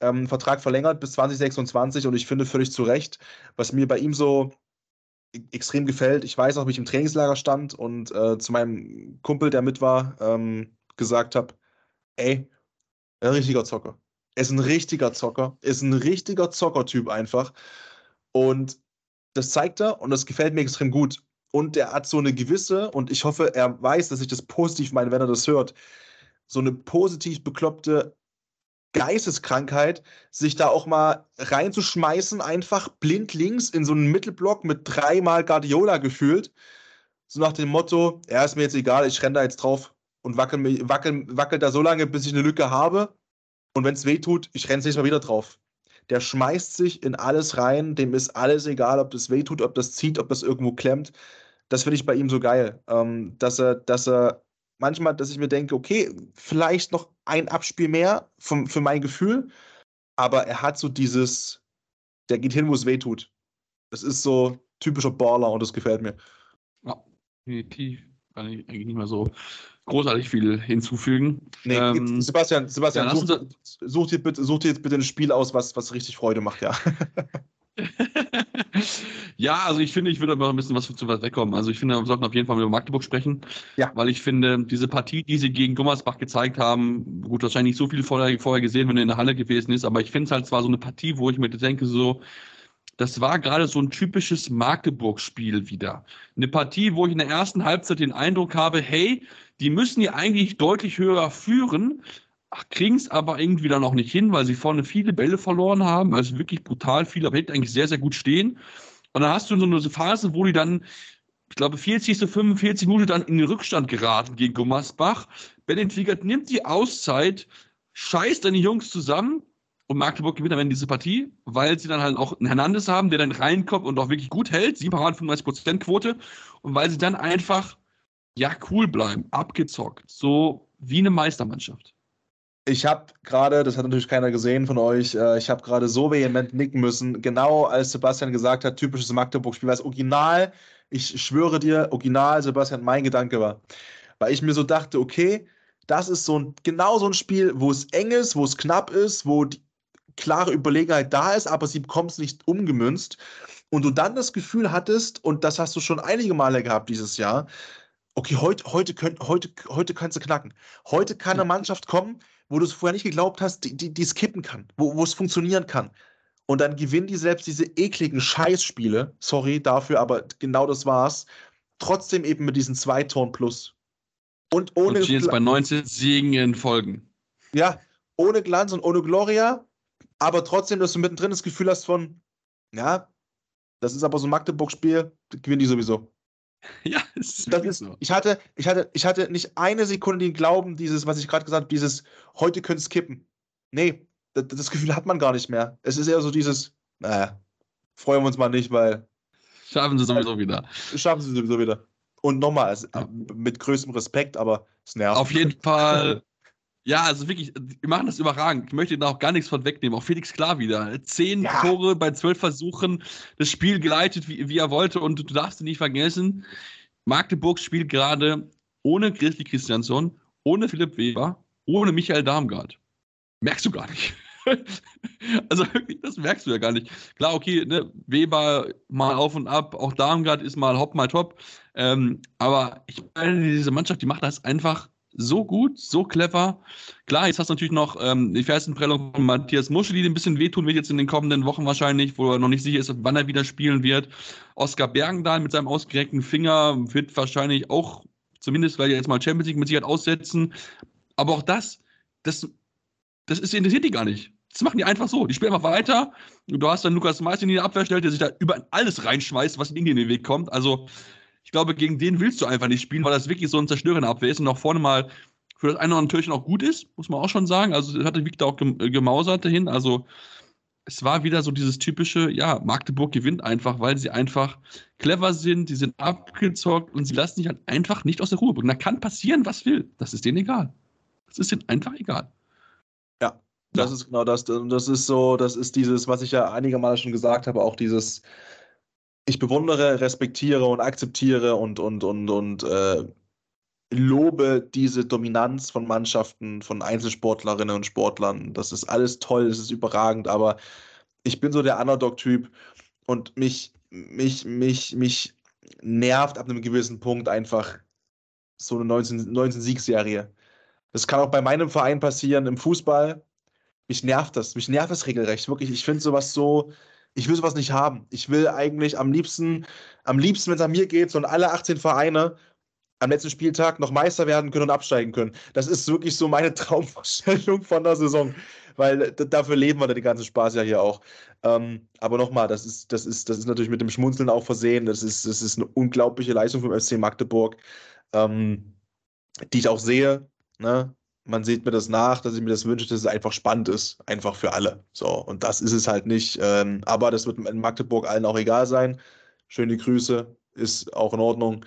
S2: Ähm, Vertrag verlängert bis 2026 und ich finde völlig zu Recht, was mir bei ihm so e-, extrem gefällt. Ich weiß auch, wie ich im Trainingslager stand und äh, zu meinem Kumpel, der mit war, ähm, gesagt habe: Ey, ein richtiger Zocker. Er ist ein richtiger Zocker. Er ist ein richtiger Zockertyp einfach. Und das zeigt er und das gefällt mir extrem gut. Und er hat so eine gewisse, und ich hoffe, er weiß, dass ich das positiv meine, wenn er das hört, so eine positiv bekloppte Geisteskrankheit, sich da auch mal reinzuschmeißen, einfach blind links in so einen Mittelblock mit dreimal Guardiola gefühlt. So nach dem Motto, ja, ist mir jetzt egal, ich renne da jetzt drauf und wackel, wackel, wackel da so lange, bis ich eine Lücke habe. Und wenn es weh tut, ich renne nicht mal wieder drauf. Der schmeißt sich in alles rein, dem ist alles egal, ob das weh tut, ob das zieht, ob das irgendwo klemmt. Das finde ich bei ihm so geil. Ähm, dass er, dass er manchmal, dass ich mir denke, okay, vielleicht noch ein Abspiel mehr vom, für mein Gefühl, aber er hat so dieses, der geht hin, wo es weh tut. Das ist so typischer Baller und das gefällt mir.
S1: Ja, definitiv. Kann ich eigentlich nicht mehr so großartig viel hinzufügen.
S2: Nee, ähm, Sebastian, Sebastian ja, such, such, dir bitte, such dir jetzt bitte ein Spiel aus, was, was richtig Freude macht, ja.
S1: ja, also ich finde, ich würde aber ein bisschen was zu weit wegkommen. Also ich finde, wir sollten auf jeden Fall über Magdeburg sprechen.
S2: Ja.
S1: Weil ich finde, diese Partie, die sie gegen Gummersbach gezeigt haben, gut, wahrscheinlich nicht so viel vorher, vorher gesehen, wenn er in der Halle gewesen ist, aber ich finde es halt zwar so eine Partie, wo ich mir denke, so, das war gerade so ein typisches Magdeburg-Spiel wieder. Eine Partie, wo ich in der ersten Halbzeit den Eindruck habe, hey, die müssen ja eigentlich deutlich höher führen, kriegen es aber irgendwie dann noch nicht hin, weil sie vorne viele Bälle verloren haben, also wirklich brutal viel, aber hinten eigentlich sehr, sehr gut stehen. Und dann hast du so eine Phase, wo die dann, ich glaube, 40. 45 Minuten dann in den Rückstand geraten gegen Gummersbach. Bennett nimmt die Auszeit, scheißt die Jungs zusammen und Magdeburg gewinnt dann diese Partie, weil sie dann halt auch einen Hernandez haben, der dann reinkommt und auch wirklich gut hält, 7 Paraden, 35% Quote. Und weil sie dann einfach, ja, cool bleiben, abgezockt. So wie eine Meistermannschaft.
S2: Ich habe gerade, das hat natürlich keiner gesehen von euch, äh, ich habe gerade so vehement nicken müssen, genau als Sebastian gesagt hat, typisches Magdeburg-Spiel, weil es original, ich schwöre dir, original, Sebastian, mein Gedanke war. Weil ich mir so dachte, okay, das ist so ein, genau so ein Spiel, wo es eng ist, wo es knapp ist, wo die klare Überlegenheit da ist, aber sie bekommt es nicht umgemünzt. Und du dann das Gefühl hattest, und das hast du schon einige Male gehabt dieses Jahr, okay, heute, heute, könnt, heute, heute kannst du knacken. Heute kann eine Mannschaft kommen, wo du es vorher nicht geglaubt hast, die, die, die es kippen kann, wo, wo es funktionieren kann. Und dann gewinnen die selbst diese ekligen Scheißspiele, sorry dafür, aber genau das war's, trotzdem eben mit diesen zwei Toren plus. Und ohne.
S1: Und jetzt bei 19 Siegen in Folgen.
S2: Ja, ohne Glanz und ohne Gloria, aber trotzdem, dass du mittendrin das Gefühl hast von, ja, das ist aber so ein Magdeburg-Spiel, gewinnen die sowieso.
S1: Ja, es ist
S2: Das ist,
S1: so.
S2: ich hatte, ich hatte, ich hatte nicht eine Sekunde den Glauben, dieses, was ich gerade gesagt habe, dieses, heute könnte es kippen. Nee, das, das Gefühl hat man gar nicht mehr. Es ist eher so dieses, naja, freuen wir uns mal nicht, weil
S1: Schaffen sie sowieso wieder.
S2: schaffen sie sowieso wieder. Und nochmal, es-
S1: Ja.
S2: mit größtem Respekt, aber es nervt.
S1: Auf jeden Fall. Ja, also wirklich, wir machen das überragend. Ich möchte da auch gar nichts von wegnehmen. Auch Felix klar wieder. Zehn
S2: Ja.
S1: Tore bei zwölf Versuchen, das Spiel geleitet, wie, wie er wollte. Und du darfst nicht vergessen, Magdeburg spielt gerade ohne Christi Christiansson, ohne Philipp Weber, ohne Michael Darmgard. Merkst du gar nicht. also wirklich, das merkst du ja gar nicht. Klar, okay, ne, Weber mal auf und ab, auch Darmgard ist mal hopp, mal top. Ähm, aber ich meine, diese Mannschaft, die macht das einfach so gut, so clever. Klar, jetzt hast du natürlich noch ähm, die Fersenprellung von Matthias Muschel, die ein bisschen wehtun wird jetzt in den kommenden Wochen wahrscheinlich, wo er noch nicht sicher ist, wann er wieder spielen wird. Oskar Bergendahl mit seinem ausgereckten Finger wird wahrscheinlich auch, zumindest weil er jetzt mal Champions League mit Sicherheit aussetzen. Aber auch das, das, das ist, interessiert die gar nicht. Das machen die einfach so. Die spielen einfach weiter. Du hast dann Lukas Meister in die Abwehr stellt, der sich da über alles reinschmeißt, was in den Weg kommt. Also, ich glaube, gegen den willst du einfach nicht spielen, weil das wirklich so ein zerstörender Abwehr ist und auch vorne mal für das eine oder andere Türchen auch gut ist, muss man auch schon sagen. Also, hatte Victor auch äh, gemausert dahin. Also, es war wieder so dieses typische, ja, Magdeburg gewinnt einfach, weil sie einfach clever sind, die sind abgezockt und sie lassen sich halt einfach nicht aus der Ruhe bringen. Da kann passieren, was will. Das ist denen egal. Das ist denen einfach egal.
S2: Das ist genau das. Und Das ist so, das ist dieses, was ich ja einige Male schon gesagt habe, auch dieses, ich bewundere, respektiere und akzeptiere und, und, und, und äh, lobe diese Dominanz von Mannschaften, von Einzelsportlerinnen und Sportlern. Das ist alles toll, das ist überragend, aber ich bin so der Underdog-Typ und mich, mich, mich, mich nervt ab einem gewissen Punkt einfach so eine 19, 19 Siegserie. Das kann auch bei meinem Verein passieren im Fußball mich nervt das. Mich nervt das regelrecht. Wirklich, ich finde sowas so, ich will sowas nicht haben. Ich will eigentlich am liebsten, am liebsten, wenn es an mir geht, so alle 18 Vereine am letzten Spieltag noch Meister werden können und absteigen können. Das ist wirklich so meine Traumvorstellung von der Saison. Weil dafür leben wir den ganzen Spaß ja hier auch. Ähm, aber nochmal, das ist, das, ist, das ist natürlich mit dem Schmunzeln auch versehen. Das ist, das ist eine unglaubliche Leistung vom FC Magdeburg, ähm, die ich auch sehe. Ne? Man sieht mir das nach, dass ich mir das wünsche, dass es einfach spannend ist, einfach für alle. So, und das ist es halt nicht. Ähm, aber das wird in Magdeburg allen auch egal sein. Schöne Grüße, ist auch in Ordnung,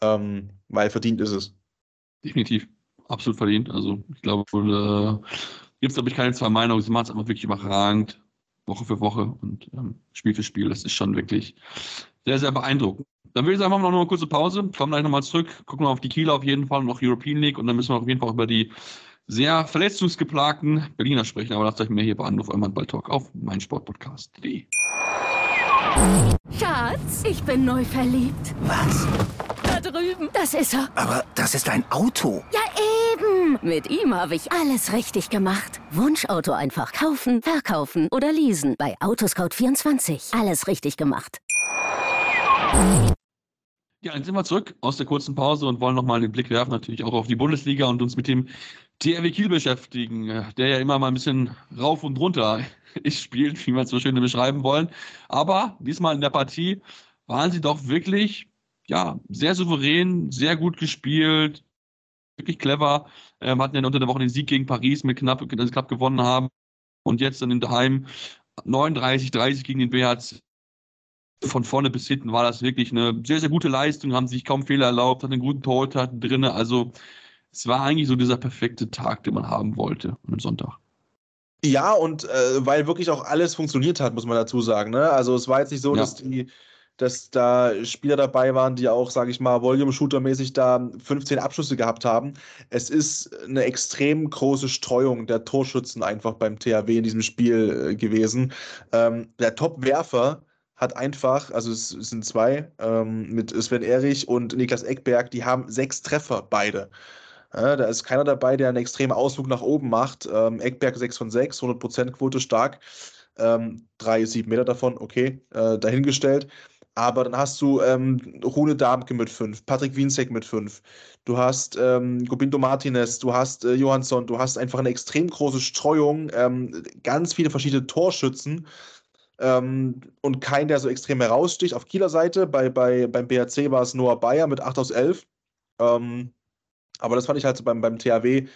S2: ähm, weil verdient ist es.
S1: Definitiv. Absolut verdient. Also, ich glaube, äh, gibt es, glaube ich, keine zwei Meinungen. Sie machen es einfach wirklich überragend. Woche für Woche und ähm, Spiel für Spiel. Das ist schon wirklich sehr, sehr beeindruckend. Dann würde ich sagen, machen wir noch eine kurze Pause, kommen gleich nochmal zurück, gucken wir auf die Kieler auf jeden Fall und noch European League und dann müssen wir auf jeden Fall über die sehr verletzungsgeplagten Berliner sprechen. Aber lasst euch mehr hier bei Anruf eurem Handball-Talk auf meinsportpodcast.de.
S3: Schatz, ich bin neu verliebt.
S4: Was?
S3: Da drüben. Das ist er.
S4: Aber das ist ein Auto.
S3: Ja, eben. Mit ihm habe ich alles richtig gemacht. Wunschauto einfach kaufen, verkaufen oder leasen. Bei Autoscout24. Alles richtig gemacht.
S1: Ja, dann sind wir zurück aus der kurzen Pause und wollen nochmal den Blick werfen, natürlich auch auf die Bundesliga und uns mit dem THW Kiel beschäftigen, äh, der ja immer mal ein bisschen rauf und runter ist, spielt, wie wir es so schön beschreiben wollen. Aber diesmal in der Partie waren sie doch wirklich, ja, sehr souverän, sehr gut gespielt, wirklich clever. Ähm, hatten ja unter der Woche den Sieg gegen Paris mit knapp, sie knapp gewonnen haben. Und jetzt dann in daheim 39, 30 gegen den BHC von vorne bis hinten war das wirklich eine sehr, sehr gute Leistung, haben sich kaum Fehler erlaubt, hatten einen guten Torhüter drin. Also es war eigentlich so dieser perfekte Tag, den man haben wollte am Sonntag.
S2: Ja, und äh, weil wirklich auch alles funktioniert hat, muss man dazu sagen. Ne? Also es war jetzt nicht so,
S1: Ja.
S2: dass die, dass da Spieler dabei waren, die auch, sage ich mal, Volume-Shooter-mäßig da 15 Abschlüsse gehabt haben. Es ist eine extrem große Streuung der Torschützen einfach beim THW in diesem Spiel äh, gewesen. Ähm, der Top-Werfer hat einfach, also es, sind zwei, ähm, mit Sven Erich und Niklas Eckberg, die haben sechs Treffer beide. Ja, da ist keiner dabei, der einen extremen Ausflug nach oben macht. Ähm, Eckberg 6 von 6, 100% Quote stark. Ähm, drei, sieben Meter davon, okay, äh, dahingestellt. Aber dann hast du ähm, Rune Darmke mit 5, Patrick Wienzek mit 5, du hast ähm, Gobindo Martinez, du hast äh, Johansson, du hast einfach eine extrem große Streuung, ähm, ganz viele verschiedene Torschützen ähm, und kein, der so extrem heraussticht. Auf Kieler Seite, bei, bei, beim BRC war es Noah Bayer mit 8 aus 11. Ähm, aber das fand ich halt so beim, beim THW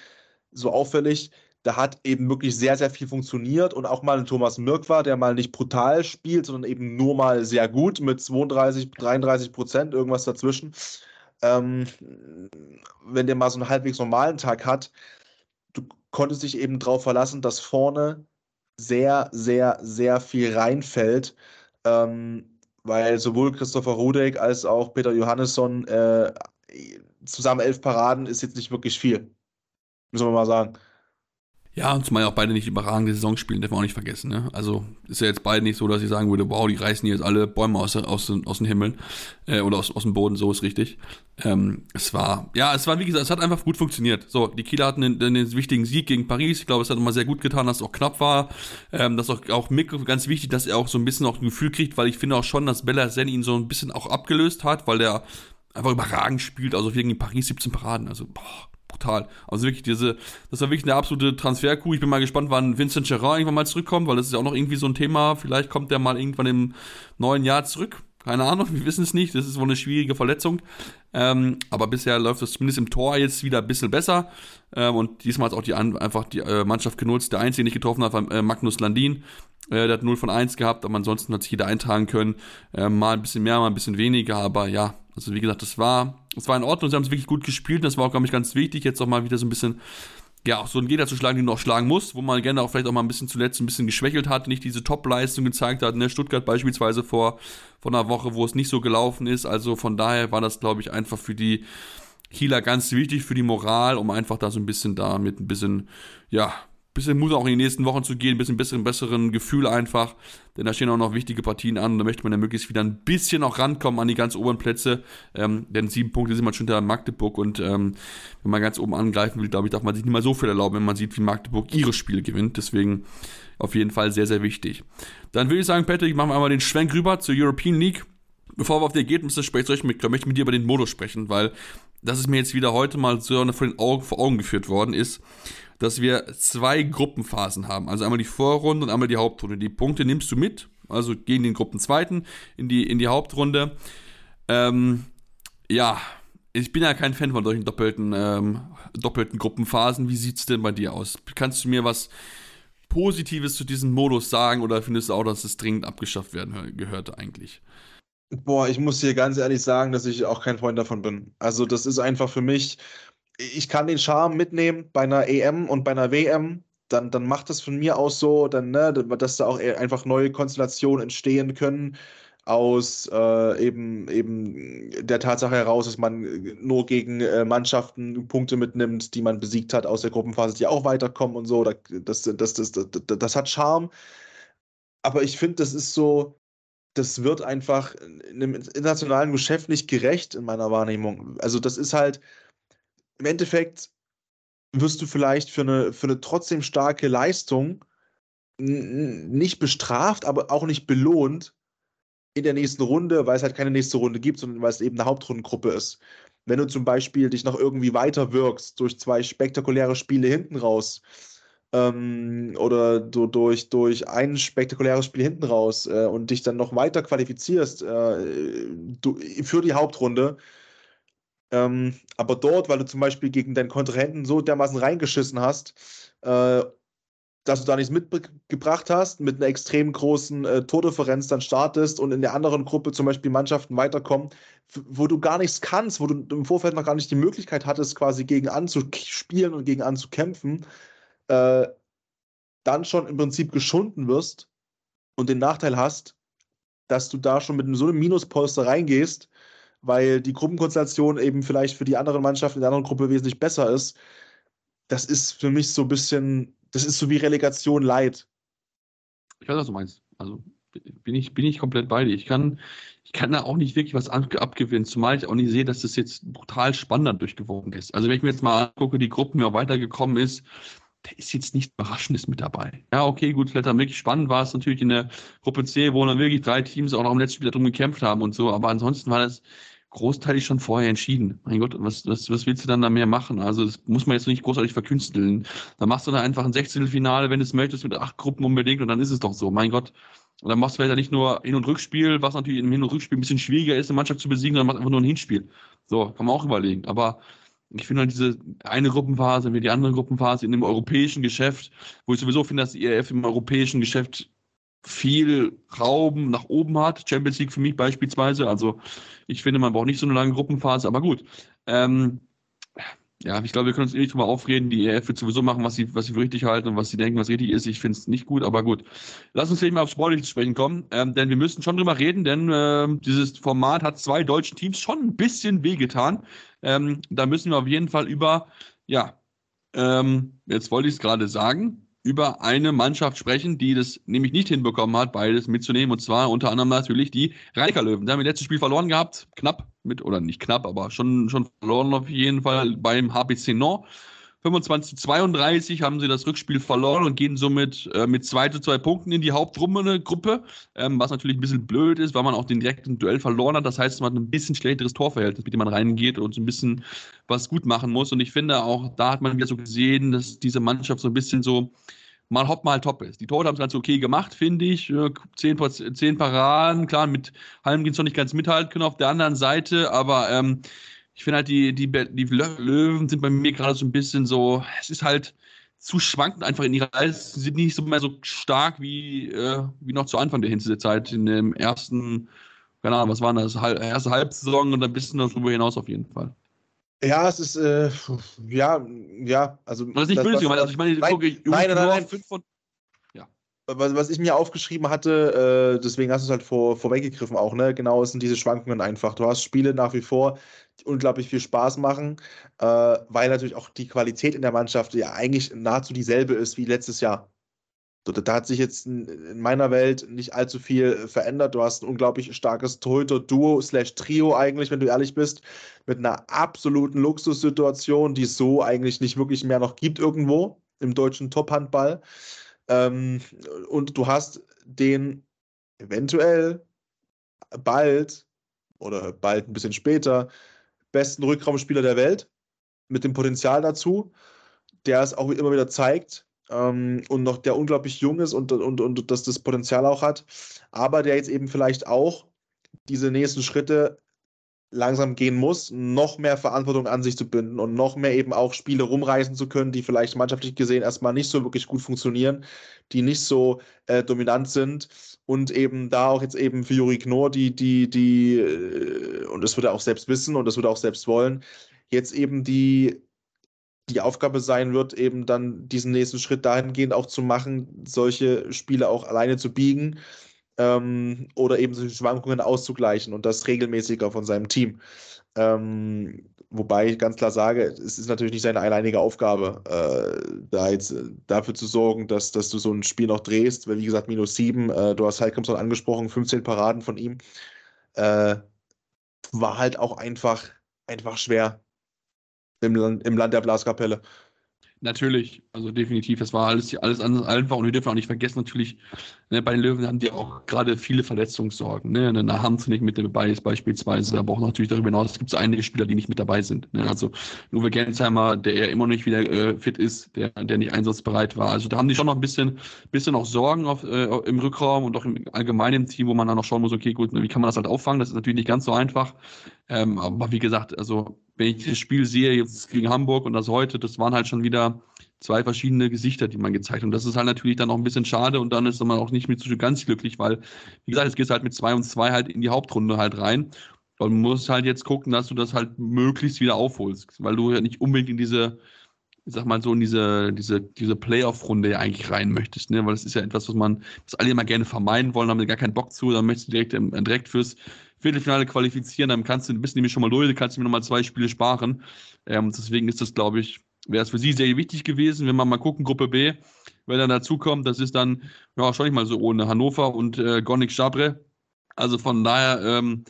S2: so auffällig. Da hat eben wirklich sehr, sehr viel funktioniert und auch mal ein Thomas Mirk war, der mal nicht brutal spielt, sondern eben nur mal sehr gut mit 32, 33 Prozent, irgendwas dazwischen. Ähm, wenn der mal so einen halbwegs normalen Tag hat, du konntest dich eben darauf verlassen, dass vorne sehr, sehr, sehr viel reinfällt. Ähm, weil sowohl Christopher Rudek als auch Peter Johannesson äh, zusammen elf Paraden ist jetzt nicht wirklich viel. Müssen wir mal sagen.
S1: Ja, und zumal auch beide nicht überragende Saison spielen, darf man auch nicht vergessen. Ne? Also ist ja jetzt beide nicht so, dass ich sagen würde, wow, die reißen jetzt alle Bäume aus, aus, aus dem Himmel äh, oder aus, aus dem Boden, so ist richtig. Ähm, es war, ja, es war, wie gesagt, es hat einfach gut funktioniert. So, die Kieler hatten den, den, wichtigen Sieg gegen Paris. Ich glaube, es hat nochmal sehr gut getan, dass es auch knapp war. Ähm, das ist auch, auch Mick ganz wichtig, dass er auch so ein bisschen auch ein Gefühl kriegt, weil ich finde auch schon, dass Bella Sen ihn so ein bisschen auch abgelöst hat, weil der einfach überragend spielt. Also gegen Paris 17 Paraden. Also, boah brutal. Also wirklich diese, das war wirklich eine absolute Transferkuh. Ich bin mal gespannt, wann Vincent Gerard irgendwann mal zurückkommt, weil das ist ja auch noch irgendwie so ein Thema. Vielleicht kommt der mal irgendwann im neuen Jahr zurück. Keine Ahnung, wir wissen es nicht. Das ist wohl eine schwierige Verletzung. Ähm, aber bisher läuft das zumindest im Tor jetzt wieder ein bisschen besser. Ähm, und diesmal hat auch die, einfach die äh, Mannschaft genutzt. Der Einzige, den ich getroffen habe, war äh, Magnus Landin. Äh, der hat 0 von 1 gehabt, aber ansonsten hat sich jeder eintragen können. Äh, mal ein bisschen mehr, mal ein bisschen weniger. Aber ja, also wie gesagt, das war, das war in Ordnung. Sie haben es wirklich gut gespielt. Und das war auch, glaube ich, ganz wichtig, jetzt auch mal wieder so ein bisschen ja, auch so einen Gegner zu schlagen, den du auch schlagen musst, wo man gerne auch vielleicht auch mal ein bisschen zuletzt ein bisschen geschwächelt hat, nicht diese Top-Leistung gezeigt hat, ne, Stuttgart beispielsweise vor, vor einer Woche, wo es nicht so gelaufen ist, also von daher war das, glaube ich, einfach für die Kieler ganz wichtig, für die Moral, um einfach da so ein bisschen da mit ein bisschen, ja, bisschen Mut auch in die nächsten Wochen zu gehen, bisschen besseren, besseren Gefühl einfach, denn da stehen auch noch wichtige Partien an. Und da möchte man ja möglichst wieder ein bisschen auch rankommen an die ganz oberen Plätze, ähm, denn sieben Punkte sind man schon hinter Magdeburg. Und ähm, wenn man ganz oben angreifen will, glaube ich, darf man sich nicht mal so viel erlauben, wenn man sieht, wie Magdeburg ihre Spiele gewinnt, deswegen auf jeden Fall sehr, sehr wichtig. Dann würde ich sagen, Patrick, machen wir einmal den Schwenk rüber zur European League. Bevor wir auf die Ergebnisse sprechen, möchte ich mit dir über den Modus sprechen, weil das ist mir jetzt wieder heute mal so vor, Augen, vor Augen geführt worden ist dass wir zwei Gruppenphasen haben. Also einmal die Vorrunde und einmal die Hauptrunde. Die Punkte nimmst du mit, also gehen den Gruppenzweiten in die, in die Hauptrunde. Ähm, ja, ich bin ja kein Fan von solchen doppelten, ähm, doppelten Gruppenphasen. Wie sieht es denn bei dir aus? Kannst du mir was Positives zu diesem Modus sagen oder findest du auch, dass es dringend abgeschafft werden gehörte eigentlich?
S2: Boah, ich muss hier ganz ehrlich sagen, dass ich auch kein Freund davon bin. Also, das ist einfach für mich ich kann den Charme mitnehmen bei einer EM und bei einer WM. Dann, dann macht das von mir aus so, dann, ne, dass da auch e, einfach neue Konstellationen entstehen können aus äh, eben, eben der Tatsache heraus, dass man nur gegen äh, Mannschaften Punkte mitnimmt, die man besiegt hat aus der Gruppenphase, die auch weiterkommen und so. Das, das, das, das, das, das hat Charme. Aber ich finde, das ist so, das wird einfach einem internationalen Geschäft nicht gerecht in meiner Wahrnehmung. Also das ist halt, im Endeffekt wirst du vielleicht für eine, für eine trotzdem starke Leistung nicht bestraft, aber auch nicht belohnt in der nächsten Runde, weil es halt keine nächste Runde gibt, sondern weil es eben eine Hauptrundengruppe ist. Wenn du zum Beispiel dich noch irgendwie weiter wirkst durch zwei spektakuläre Spiele hinten raus ähm, oder du durch, durch ein spektakuläres Spiel hinten raus äh, und dich dann noch weiter qualifizierst äh, du, für die Hauptrunde, ähm, aber dort, weil du zum Beispiel gegen deinen Kontrahenten so dermaßen reingeschissen hast, äh, dass du da nichts mitgebracht hast, mit einer extrem großen äh, Tordifferenz dann startest und in der anderen Gruppe zum Beispiel Mannschaften weiterkommen, wo du gar nichts kannst, wo du im Vorfeld noch gar nicht die Möglichkeit hattest, quasi gegen anzuspielen und gegen anzukämpfen, äh, dann schon im Prinzip geschunden wirst und den Nachteil hast, dass du da schon mit so einem Minuspolster reingehst, weil die Gruppenkonstellation eben vielleicht für die anderen Mannschaften in der anderen Gruppe wesentlich besser ist. Das ist für mich so ein bisschen, das ist so wie Relegation light.
S1: Ich weiß, was du meinst. Also bin ich, bin ich komplett bei dir. Ich kann, ich kann da auch nicht wirklich was abgewinnen, zumal ich auch nicht sehe, dass das jetzt brutal spannend durchgewogen ist. Also wenn ich mir jetzt mal angucke, die Gruppen, wer weitergekommen ist, der ist jetzt nicht Überraschendes mit dabei. Ja, okay, gut, vielleicht dann wirklich spannend war es natürlich in der Gruppe C, wo dann wirklich drei Teams auch noch im letzten Spiel darum gekämpft haben und so, aber ansonsten war das großteilig schon vorher entschieden. Mein Gott, was, was, was willst du dann da mehr machen? Also das muss man jetzt nicht großartig verkünsteln. Da machst du dann einfach ein Sechzehntelfinale, wenn du es möchtest, mit acht Gruppen unbedingt und dann ist es doch so. Mein Gott. Und dann machst du vielleicht ja nicht nur Hin- und Rückspiel, was natürlich im Hin- und Rückspiel ein bisschen schwieriger ist, eine Mannschaft zu besiegen, sondern machst einfach nur ein Hinspiel. So, kann man auch überlegen. Aber ich finde halt diese eine Gruppenphase wie die andere Gruppenphase in dem europäischen Geschäft, wo ich sowieso finde, dass die ERF im europäischen Geschäft viel Raum nach oben hat. Champions League für mich beispielsweise. Also ich finde, man braucht nicht so eine lange Gruppenphase, aber gut. Ähm, ja, ich glaube, wir können uns eh nicht drüber aufreden. Die EF wird sowieso machen, was sie, was sie für richtig halten und was sie denken, was richtig ist. Ich finde es nicht gut, aber gut. Lass uns gleich mal aufs Sportliche zu sprechen kommen, ähm, denn wir müssen schon drüber reden, denn ähm, dieses Format hat zwei deutschen Teams schon ein bisschen wehgetan. Ähm, da müssen wir auf jeden Fall über, ja, ähm, jetzt wollte ich es gerade sagen, über eine Mannschaft sprechen, die das nämlich nicht hinbekommen hat, beides mitzunehmen. Und zwar unter anderem natürlich die Rhein Löwen. Da haben wir letztes Spiel verloren gehabt, knapp mit, oder nicht knapp, aber schon, schon verloren auf jeden Fall beim HPC Nord. 25 zu 32 haben sie das Rückspiel verloren und gehen somit äh, mit 2 zu 2 Punkten in die Hauptrunde Gruppe, ähm, was natürlich ein bisschen blöd ist, weil man auch den direkten Duell verloren hat. Das heißt, man hat ein bisschen schlechteres Torverhältnis, mit dem man reingeht und so ein bisschen was gut machen muss. Und ich finde auch, da hat man wieder so gesehen, dass diese Mannschaft so ein bisschen so mal hopp, mal top ist. Die Tore haben es ganz okay gemacht, finde ich. Zehn, zehn Paraden, klar, mit Halmgrins noch nicht ganz mithalten können auf der anderen Seite, aber ähm, ich finde halt, die, die, die Löwen sind bei mir gerade so ein bisschen so, es ist halt zu schwankend einfach in ihrer Leistung. Sie sind nicht so mehr so stark wie, äh, wie noch zu Anfang der Hinsetzeit in dem ersten, keine Ahnung, was war das, erste Halbsaison und ein bisschen darüber hinaus auf jeden Fall.
S2: Ja, es ist, äh, ja, ja, also.
S1: Das ist nicht böse also ich meine,
S2: nein,
S1: gucke,
S2: nein, nein, nein, nein.
S1: Fünf von,
S2: was, was ich mir aufgeschrieben hatte, äh, deswegen hast du es halt vor, vorweggegriffen auch, ne? Genau, es sind diese Schwankungen einfach. Du hast Spiele nach wie vor, unglaublich viel Spaß machen, äh, weil natürlich auch die Qualität in der Mannschaft ja eigentlich nahezu dieselbe ist wie letztes Jahr. Da hat sich jetzt in, in meiner Welt nicht allzu viel verändert. Du hast ein unglaublich starkes Torhüter-Duo slash Trio eigentlich, wenn du ehrlich bist, mit einer absoluten Luxussituation, die es so eigentlich nicht wirklich mehr noch gibt irgendwo im deutschen Top-Handball. Ähm, und du hast den eventuell bald oder bald ein bisschen später besten Rückraumspieler der Welt mit dem Potenzial dazu, der es auch immer wieder zeigt ähm, und noch der unglaublich jung ist und, und, und das, das Potenzial auch hat, aber der jetzt eben vielleicht auch diese nächsten Schritte langsam gehen muss, noch mehr Verantwortung an sich zu binden und noch mehr eben auch Spiele rumreißen zu können, die vielleicht mannschaftlich gesehen erstmal nicht so wirklich gut funktionieren, die nicht so äh, dominant sind und eben da auch jetzt eben für Juri Knorr, die, die, die, äh, und das wird er auch selbst wissen und das wird er auch selbst wollen, jetzt eben die, die Aufgabe sein wird, eben dann diesen nächsten Schritt dahingehend auch zu machen, solche Spiele auch alleine zu biegen ähm, oder eben solche Schwankungen auszugleichen und das regelmäßiger von seinem Team. Ähm, wobei ich ganz klar sage, es ist natürlich nicht seine alleinige Aufgabe, äh, da jetzt äh, dafür zu sorgen, dass, dass du so ein Spiel noch drehst, weil wie gesagt, minus sieben, äh, du hast Heilkamson angesprochen, 15 Paraden von ihm, äh, war halt auch einfach, einfach schwer im, Land, im Land der Blaskapelle.
S1: Natürlich, also definitiv, das war alles, alles einfach und wir dürfen auch nicht vergessen, natürlich, ne, bei den Löwen haben die auch gerade viele Verletzungssorgen. Ne? Eine Hand nicht mit dabei ist beispielsweise, aber auch natürlich darüber hinaus gibt es einige Spieler, die nicht mit dabei sind. Ne? Also Uwe Gensheimer, der ja immer nicht wieder äh, fit ist, der, der nicht einsatzbereit war. Also da haben die schon noch ein bisschen, bisschen auch Sorgen auf, äh, im Rückraum und auch im allgemeinen Team, wo man dann noch schauen muss, okay, gut, ne, wie kann man das halt auffangen? Das ist natürlich nicht ganz so einfach. Ähm, aber wie gesagt, also wenn ich das Spiel sehe, jetzt gegen Hamburg und das heute, das waren halt schon wieder zwei verschiedene Gesichter, die man gezeigt hat. Und das ist halt natürlich dann auch ein bisschen schade und dann ist man auch nicht mit so ganz glücklich, weil, wie gesagt, es geht halt mit zwei und zwei halt in die Hauptrunde halt rein. Und man muss halt jetzt gucken, dass du das halt möglichst wieder aufholst, weil du ja nicht unbedingt in diese, ich sag mal so, in diese, diese, diese Playoff-Runde ja eigentlich rein möchtest, ne? Weil das ist ja etwas, was man, das alle immer gerne vermeiden wollen, haben gar keinen Bock zu, dann möchtest du direkt, direkt fürs Viertelfinale qualifizieren, dann kannst du, bist du nämlich schon mal durch, kannst du mir nochmal zwei Spiele sparen. Ähm, deswegen ist das, glaube ich, wäre es für sie sehr wichtig gewesen, wenn man mal gucken, Gruppe B, wenn dann dazukommt, das ist dann, ja, schon nicht mal so ohne Hannover und äh, Gonik Schabre. Also von daher, ähm,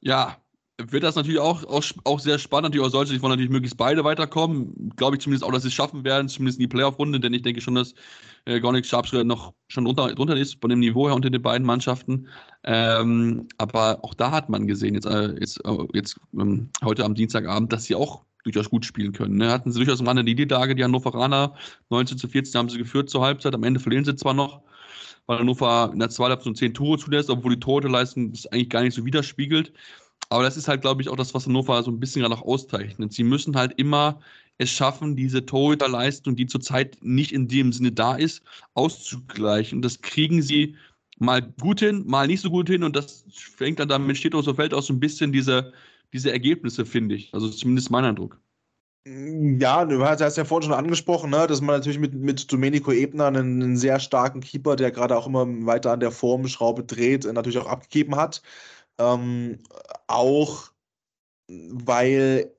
S1: ja, wird das natürlich auch, auch, auch sehr spannend. Natürlich auch sollte sich von natürlich möglichst beide weiterkommen. Glaube ich zumindest auch, dass sie es schaffen werden, zumindest in die Playoff-Runde, denn ich denke schon, dass äh, Gornik Sharpsburg noch schon drunter, drunter ist von dem Niveau her unter den beiden Mannschaften. Ähm, aber auch da hat man gesehen, jetzt, äh, jetzt, äh, jetzt ähm, heute am Dienstagabend, dass sie auch durchaus gut spielen können. Ne? Hatten sie durchaus Rande die Niederlage, die Hannoveraner 19 zu 14 haben sie geführt zur Halbzeit. Am Ende verlieren sie zwar noch, weil Hannover in der zweiten Halbzeit 10 Tore zulässt, obwohl die Torhüterleistung das eigentlich gar nicht so widerspiegelt. Aber das ist halt, glaube ich, auch das, was Hannover so ein bisschen gerade auch auszeichnet. Sie müssen halt immer es schaffen, diese Torhüterleistung, die zurzeit nicht in dem Sinne da ist, auszugleichen. Das kriegen sie mal gut hin, mal nicht so gut hin. Und das fängt dann damit, steht aus so Feld aus so ein bisschen diese, diese Ergebnisse, finde ich. Also zumindest mein Eindruck.
S2: Ja, du hast ja vorhin schon angesprochen, ne, dass man natürlich mit, mit Domenico Ebner einen, einen sehr starken Keeper, der gerade auch immer weiter an der Formschraube dreht, natürlich auch abgegeben hat. Ähm, auch weil,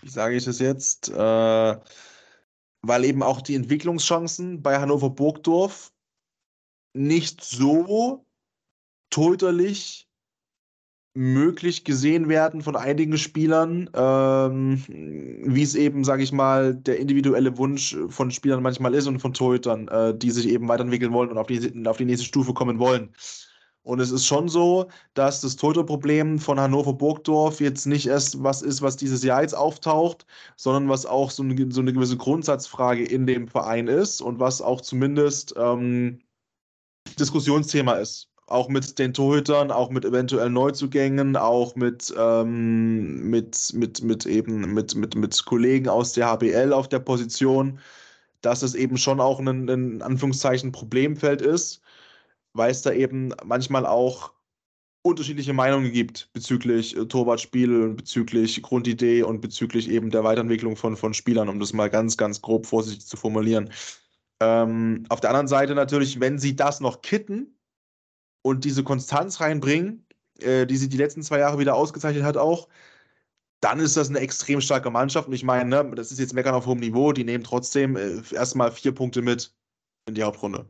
S2: wie sage ich das jetzt, äh, weil eben auch die Entwicklungschancen bei Hannover Burgdorf nicht so torhüterlich möglich gesehen werden von einigen Spielern, ähm, wie es eben, sage ich mal, der individuelle Wunsch von Spielern manchmal ist und von Torhütern, äh, die sich eben weiterentwickeln wollen und auf die, auf die nächste Stufe kommen wollen. Und es ist schon so, dass das Torhüterproblem von Hannover Burgdorf jetzt nicht erst was ist, was dieses Jahr jetzt auftaucht, sondern was auch so eine, so eine gewisse Grundsatzfrage in dem Verein ist und was auch zumindest ähm, Diskussionsthema ist auch mit den Torhütern, auch mit eventuell Neuzugängen, auch mit, ähm, mit, mit, mit eben mit, mit, mit Kollegen aus der HBL auf der Position, dass es eben schon auch ein, ein Anführungszeichen Problemfeld ist, weil es da eben manchmal auch unterschiedliche Meinungen gibt bezüglich äh, Torwartspiel, bezüglich Grundidee und bezüglich eben der Weiterentwicklung von, von Spielern, um das mal ganz, ganz grob vorsichtig zu formulieren. Ähm, auf der anderen Seite natürlich, wenn sie das noch kitten, und diese Konstanz reinbringen, äh, die sie die letzten zwei Jahre wieder ausgezeichnet hat, auch, dann ist das eine extrem starke Mannschaft. Und ich meine, ne, das ist jetzt Meckern auf hohem Niveau, die nehmen trotzdem äh, erstmal vier Punkte mit in die Hauptrunde.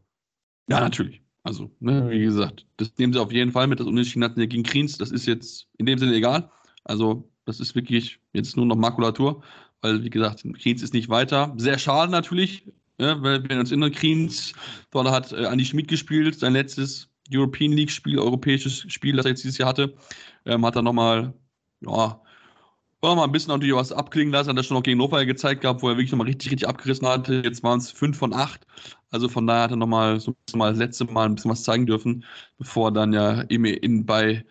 S1: Ja, natürlich. Also, ne, wie gesagt, das nehmen sie auf jeden Fall mit. Das Unentschieden hatten gegen Kriens, das ist jetzt in dem Sinne egal. Also, das ist wirklich jetzt nur noch Makulatur, weil, wie gesagt, Kriens ist nicht weiter. Sehr schade natürlich, ne, weil wir uns erinnern, Kriens, dort hat äh, Andi Schmidt gespielt, sein letztes European League Spiel, europäisches Spiel, das er jetzt dieses Jahr hatte, ähm, hat er nochmal, ja, mal ein bisschen natürlich was abklingen lassen, hat er schon noch gegen Nova gezeigt gehabt, wo er wirklich nochmal richtig, richtig abgerissen hatte. Jetzt waren es fünf von acht. Also von daher hat er nochmal so mal das letzte Mal ein bisschen was zeigen dürfen, bevor er dann ja in, in, bei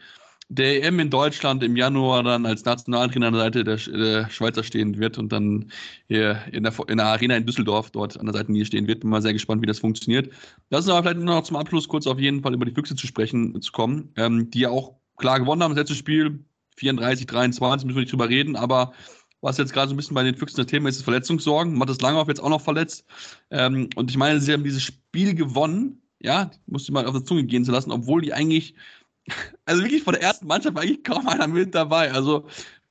S1: der EM in Deutschland im Januar dann als Nationaltrainer an der Seite der, der Schweizer stehen wird und dann hier in der, in der Arena in Düsseldorf dort an der Seite nie stehen wird. Bin mal sehr gespannt, wie das funktioniert. Lass uns aber vielleicht noch zum Abschluss kurz auf jeden Fall über die Füchse zu sprechen zu kommen, ähm, die ja auch klar gewonnen haben, das letzte Spiel 34, 23, müssen wir nicht drüber reden, aber was jetzt gerade so ein bisschen bei den Füchsen das Thema ist, ist Verletzungssorgen. Mattes Langhoff jetzt auch noch verletzt. Ähm, und ich meine, sie haben dieses Spiel gewonnen, ja, musste mal auf der Zunge gehen zu lassen, obwohl die eigentlich also wirklich von der ersten Mannschaft eigentlich kaum einer mit dabei. Also,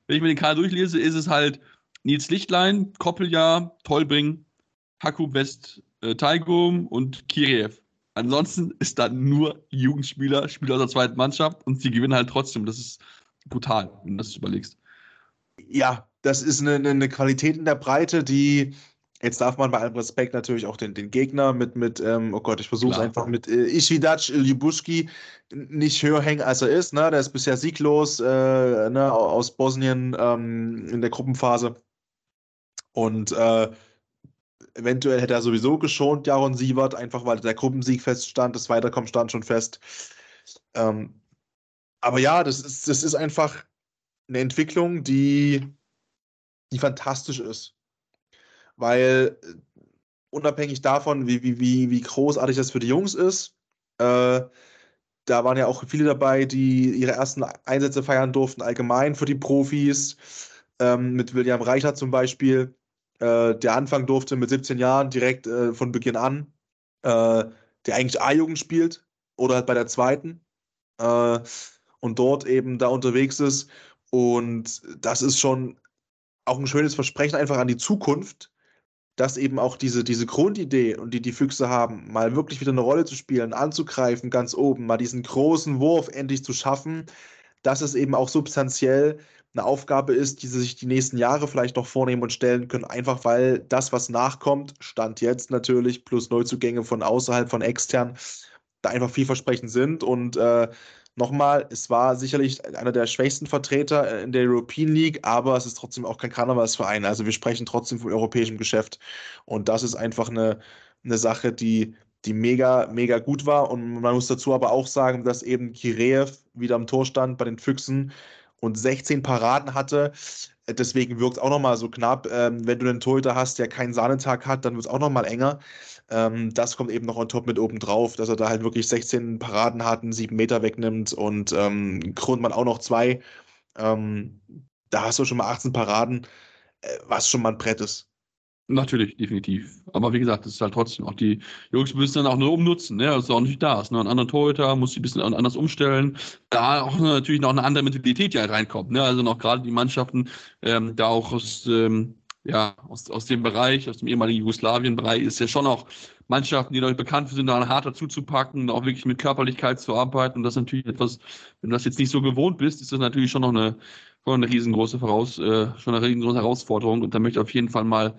S1: wenn ich mir den Kader durchlese, ist es halt Nils Lichtlein, Koppeljahr, Tolbring, Haku West, äh, Taigum und Kiriev. Ansonsten ist da nur Jugendspieler, Spieler aus der zweiten Mannschaft und sie gewinnen halt trotzdem. Das ist brutal, wenn du das überlegst.
S2: Ja, das ist eine, eine Qualität in der Breite, die Jetzt darf man bei allem Respekt natürlich auch den, den Gegner mit, mit ähm, oh Gott, ich versuche es einfach mit äh, Ishidac Ljubuski nicht höher hängen, als er ist. Ne? Der ist bisher sieglos äh, ne? aus Bosnien ähm, in der Gruppenphase. Und äh, eventuell hätte er sowieso geschont, Jaron Sievert, einfach weil der Gruppensieg feststand, das Weiterkommen stand schon fest. Ähm, aber ja, das ist, das ist einfach eine Entwicklung, die, die fantastisch ist weil äh, unabhängig davon, wie, wie, wie, wie großartig das für die Jungs ist, äh, da waren ja auch viele dabei, die ihre ersten Einsätze feiern durften, allgemein für die Profis. Ähm, mit William Reichert zum Beispiel, äh, der anfangen durfte mit 17 Jahren direkt äh, von Beginn an, äh, der eigentlich A-Jugend spielt oder halt bei der zweiten äh, und dort eben da unterwegs ist. Und das ist schon auch ein schönes Versprechen einfach an die Zukunft, dass eben auch diese, diese Grundidee und die die Füchse haben, mal wirklich wieder eine Rolle zu spielen, anzugreifen ganz oben, mal diesen großen Wurf endlich zu schaffen, dass es eben auch substanziell eine Aufgabe ist, die sie sich die nächsten Jahre vielleicht noch vornehmen und stellen können, einfach weil das, was nachkommt, Stand jetzt natürlich, plus Neuzugänge von außerhalb, von extern, da einfach vielversprechend sind. Und äh, nochmal, es war sicherlich einer der schwächsten Vertreter in der European League, aber es ist trotzdem auch kein Karnevalsverein. Also wir sprechen trotzdem von europäischem Geschäft. Und das ist einfach eine, eine Sache, die, die mega, mega gut war. Und man muss dazu aber auch sagen, dass eben Kireev wieder am Tor stand bei den Füchsen und 16 Paraden hatte. Deswegen wirkt es auch nochmal so knapp. Ähm, wenn du einen Torhüter hast, der keinen Sahnetag hat, dann wird es auch nochmal enger. Ähm, das kommt eben noch on top mit oben drauf, dass er da halt wirklich 16 Paraden hat, einen 7 Meter wegnimmt und ähm, Grundmann auch noch zwei. Ähm, da hast du schon mal 18 Paraden, äh, was schon mal ein Brett ist.
S1: Natürlich, definitiv. Aber wie gesagt, das ist halt trotzdem auch die Jungs müssen dann auch nur umnutzen, ne? Das ist auch nicht da. Ist ne? Ein anderer Torhüter muss sich ein bisschen anders umstellen. Da auch natürlich noch eine andere Mentalität ja reinkommt, ne? Also noch gerade die Mannschaften, ähm, da auch aus, ähm, ja, aus, aus dem Bereich, aus dem ehemaligen Jugoslawien-Bereich, ist ja schon auch Mannschaften, die dadurch bekannt sind, da harter zuzupacken, auch wirklich mit Körperlichkeit zu arbeiten. Und das ist natürlich etwas, wenn du das jetzt nicht so gewohnt bist, ist das natürlich schon noch eine, schon eine riesengroße Voraus, äh, schon eine riesengroße Herausforderung. Und da möchte ich auf jeden Fall mal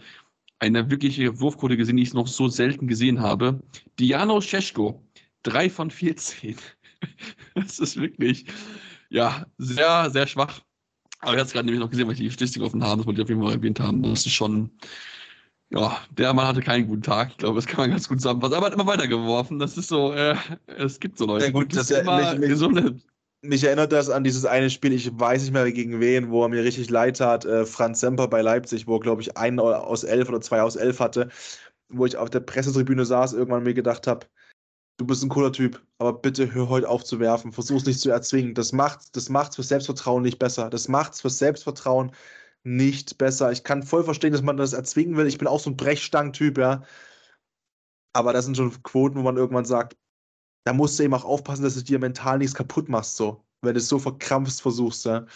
S1: eine wirkliche Wurfquote gesehen, die ich noch so selten gesehen habe. Diano Scheschko, 3 von 14. das ist wirklich, ja, sehr, sehr schwach. Aber ich habe es gerade nämlich noch gesehen, weil ich die Statistik offen habe, das wollte ich auf jeden Fall erwähnt haben. Das ist schon, ja, der Mann hatte keinen guten Tag. Ich glaube, das kann man ganz gut zusammenfassen. Aber er hat immer weitergeworfen. Das ist so, äh, es gibt so Leute.
S2: Ja, gut, das ist immer mich, eine mich erinnert das an dieses eine Spiel, ich weiß nicht mehr gegen wen, wo er mir richtig leid tat, äh, Franz Semper bei Leipzig, wo er, glaube ich, einen aus elf oder zwei aus elf hatte, wo ich auf der Pressetribüne saß, irgendwann mir gedacht habe, du bist ein cooler Typ, aber bitte hör heute auf zu werfen, versuch's nicht zu erzwingen. Das macht das macht's für Selbstvertrauen nicht besser. Das macht's für Selbstvertrauen nicht besser. Ich kann voll verstehen, dass man das erzwingen will. Ich bin auch so ein Brechstang-Typ, ja. Aber das sind schon Quoten, wo man irgendwann sagt, da musst du eben auch aufpassen, dass du dir mental nichts kaputt machst, so. Wenn du es so verkrampft versuchst, ja.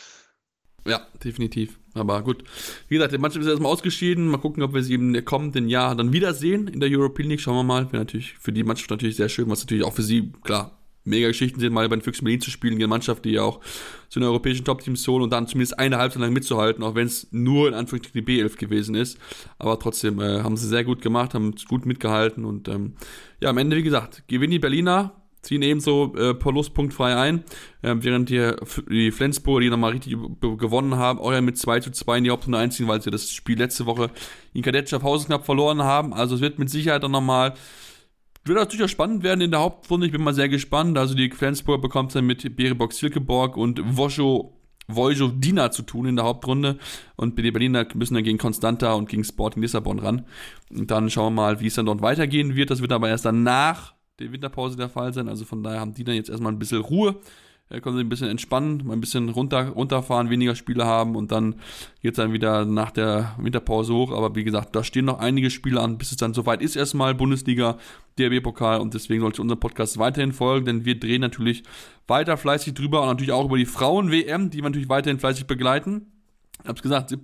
S1: Ja, definitiv. Aber gut. Wie gesagt, die Mannschaft ist erstmal ausgeschieden. Mal gucken, ob wir sie im kommenden Jahr dann wiedersehen in der European League. Schauen wir mal. Wäre natürlich für die Mannschaft natürlich sehr schön, was natürlich auch für sie, klar, mega Geschichten sind, mal bei den Füchsen Berlin zu spielen, eine Mannschaft, die ja auch zu den europäischen Top-Teams holen und dann zumindest eine Halbzeit lang mitzuhalten, auch wenn es nur in Anführungszeichen die B11 gewesen ist. Aber trotzdem äh, haben sie sehr gut gemacht, haben gut mitgehalten und ähm, ja, am Ende, wie gesagt, gewinnen die Berliner ziehen ebenso äh, verlustpunktfrei ein, äh, während die, die Flensburger, die nochmal richtig gewonnen haben, auch ja mit 2 zu 2 in die Hauptrunde einziehen, weil sie das Spiel letzte Woche in Kadett Schaffhausen knapp verloren haben. Also es wird mit Sicherheit dann nochmal wird natürlich auch spannend werden in der Hauptrunde. Ich bin mal sehr gespannt. Also die Flensburger bekommt dann mit Berebock Silkeborg und Woscho Dina zu tun in der Hauptrunde und die Berliner müssen dann gegen Constanta und gegen Sporting Lissabon ran. Und dann schauen wir mal, wie es dann dort weitergehen wird. Das wird aber erst danach der Winterpause der Fall sein. Also von daher haben die dann jetzt erstmal ein bisschen Ruhe. Er können sich ein bisschen entspannen, mal ein bisschen runter, runterfahren, weniger Spiele haben und dann geht es dann wieder nach der Winterpause hoch. Aber wie gesagt, da stehen noch einige Spiele an, bis es dann soweit ist erstmal Bundesliga, DRB-Pokal und deswegen sollte unser Podcast weiterhin folgen, denn wir drehen natürlich weiter fleißig drüber und natürlich auch über die Frauen-WM, die wir natürlich weiterhin fleißig begleiten. Ich habe es gesagt, 7.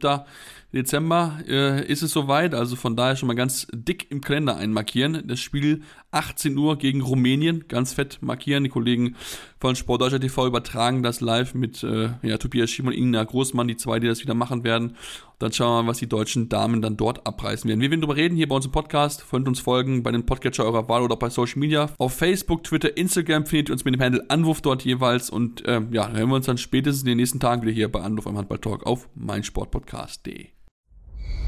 S1: Dezember äh, ist es soweit, also von daher schon mal ganz dick im Kalender einmarkieren. Das Spiel 18 Uhr gegen Rumänien, ganz fett markieren. Die Kollegen von Sportdeutscher TV übertragen das live mit äh, ja, Tobias Schiem und Ingner Großmann, die zwei, die das wieder machen werden. dann schauen wir mal, was die deutschen Damen dann dort abreißen werden. Wir werden darüber reden hier bei uns im Podcast. Könnt uns folgen bei den Podcatcher eurer Wahl oder bei Social Media. Auf Facebook, Twitter, Instagram findet ihr uns mit dem Handel Anwurf dort jeweils. Und äh, ja, hören wir uns dann spätestens in den nächsten Tagen wieder hier bei Anwurf am Handball Talk auf meinsportpodcast.de.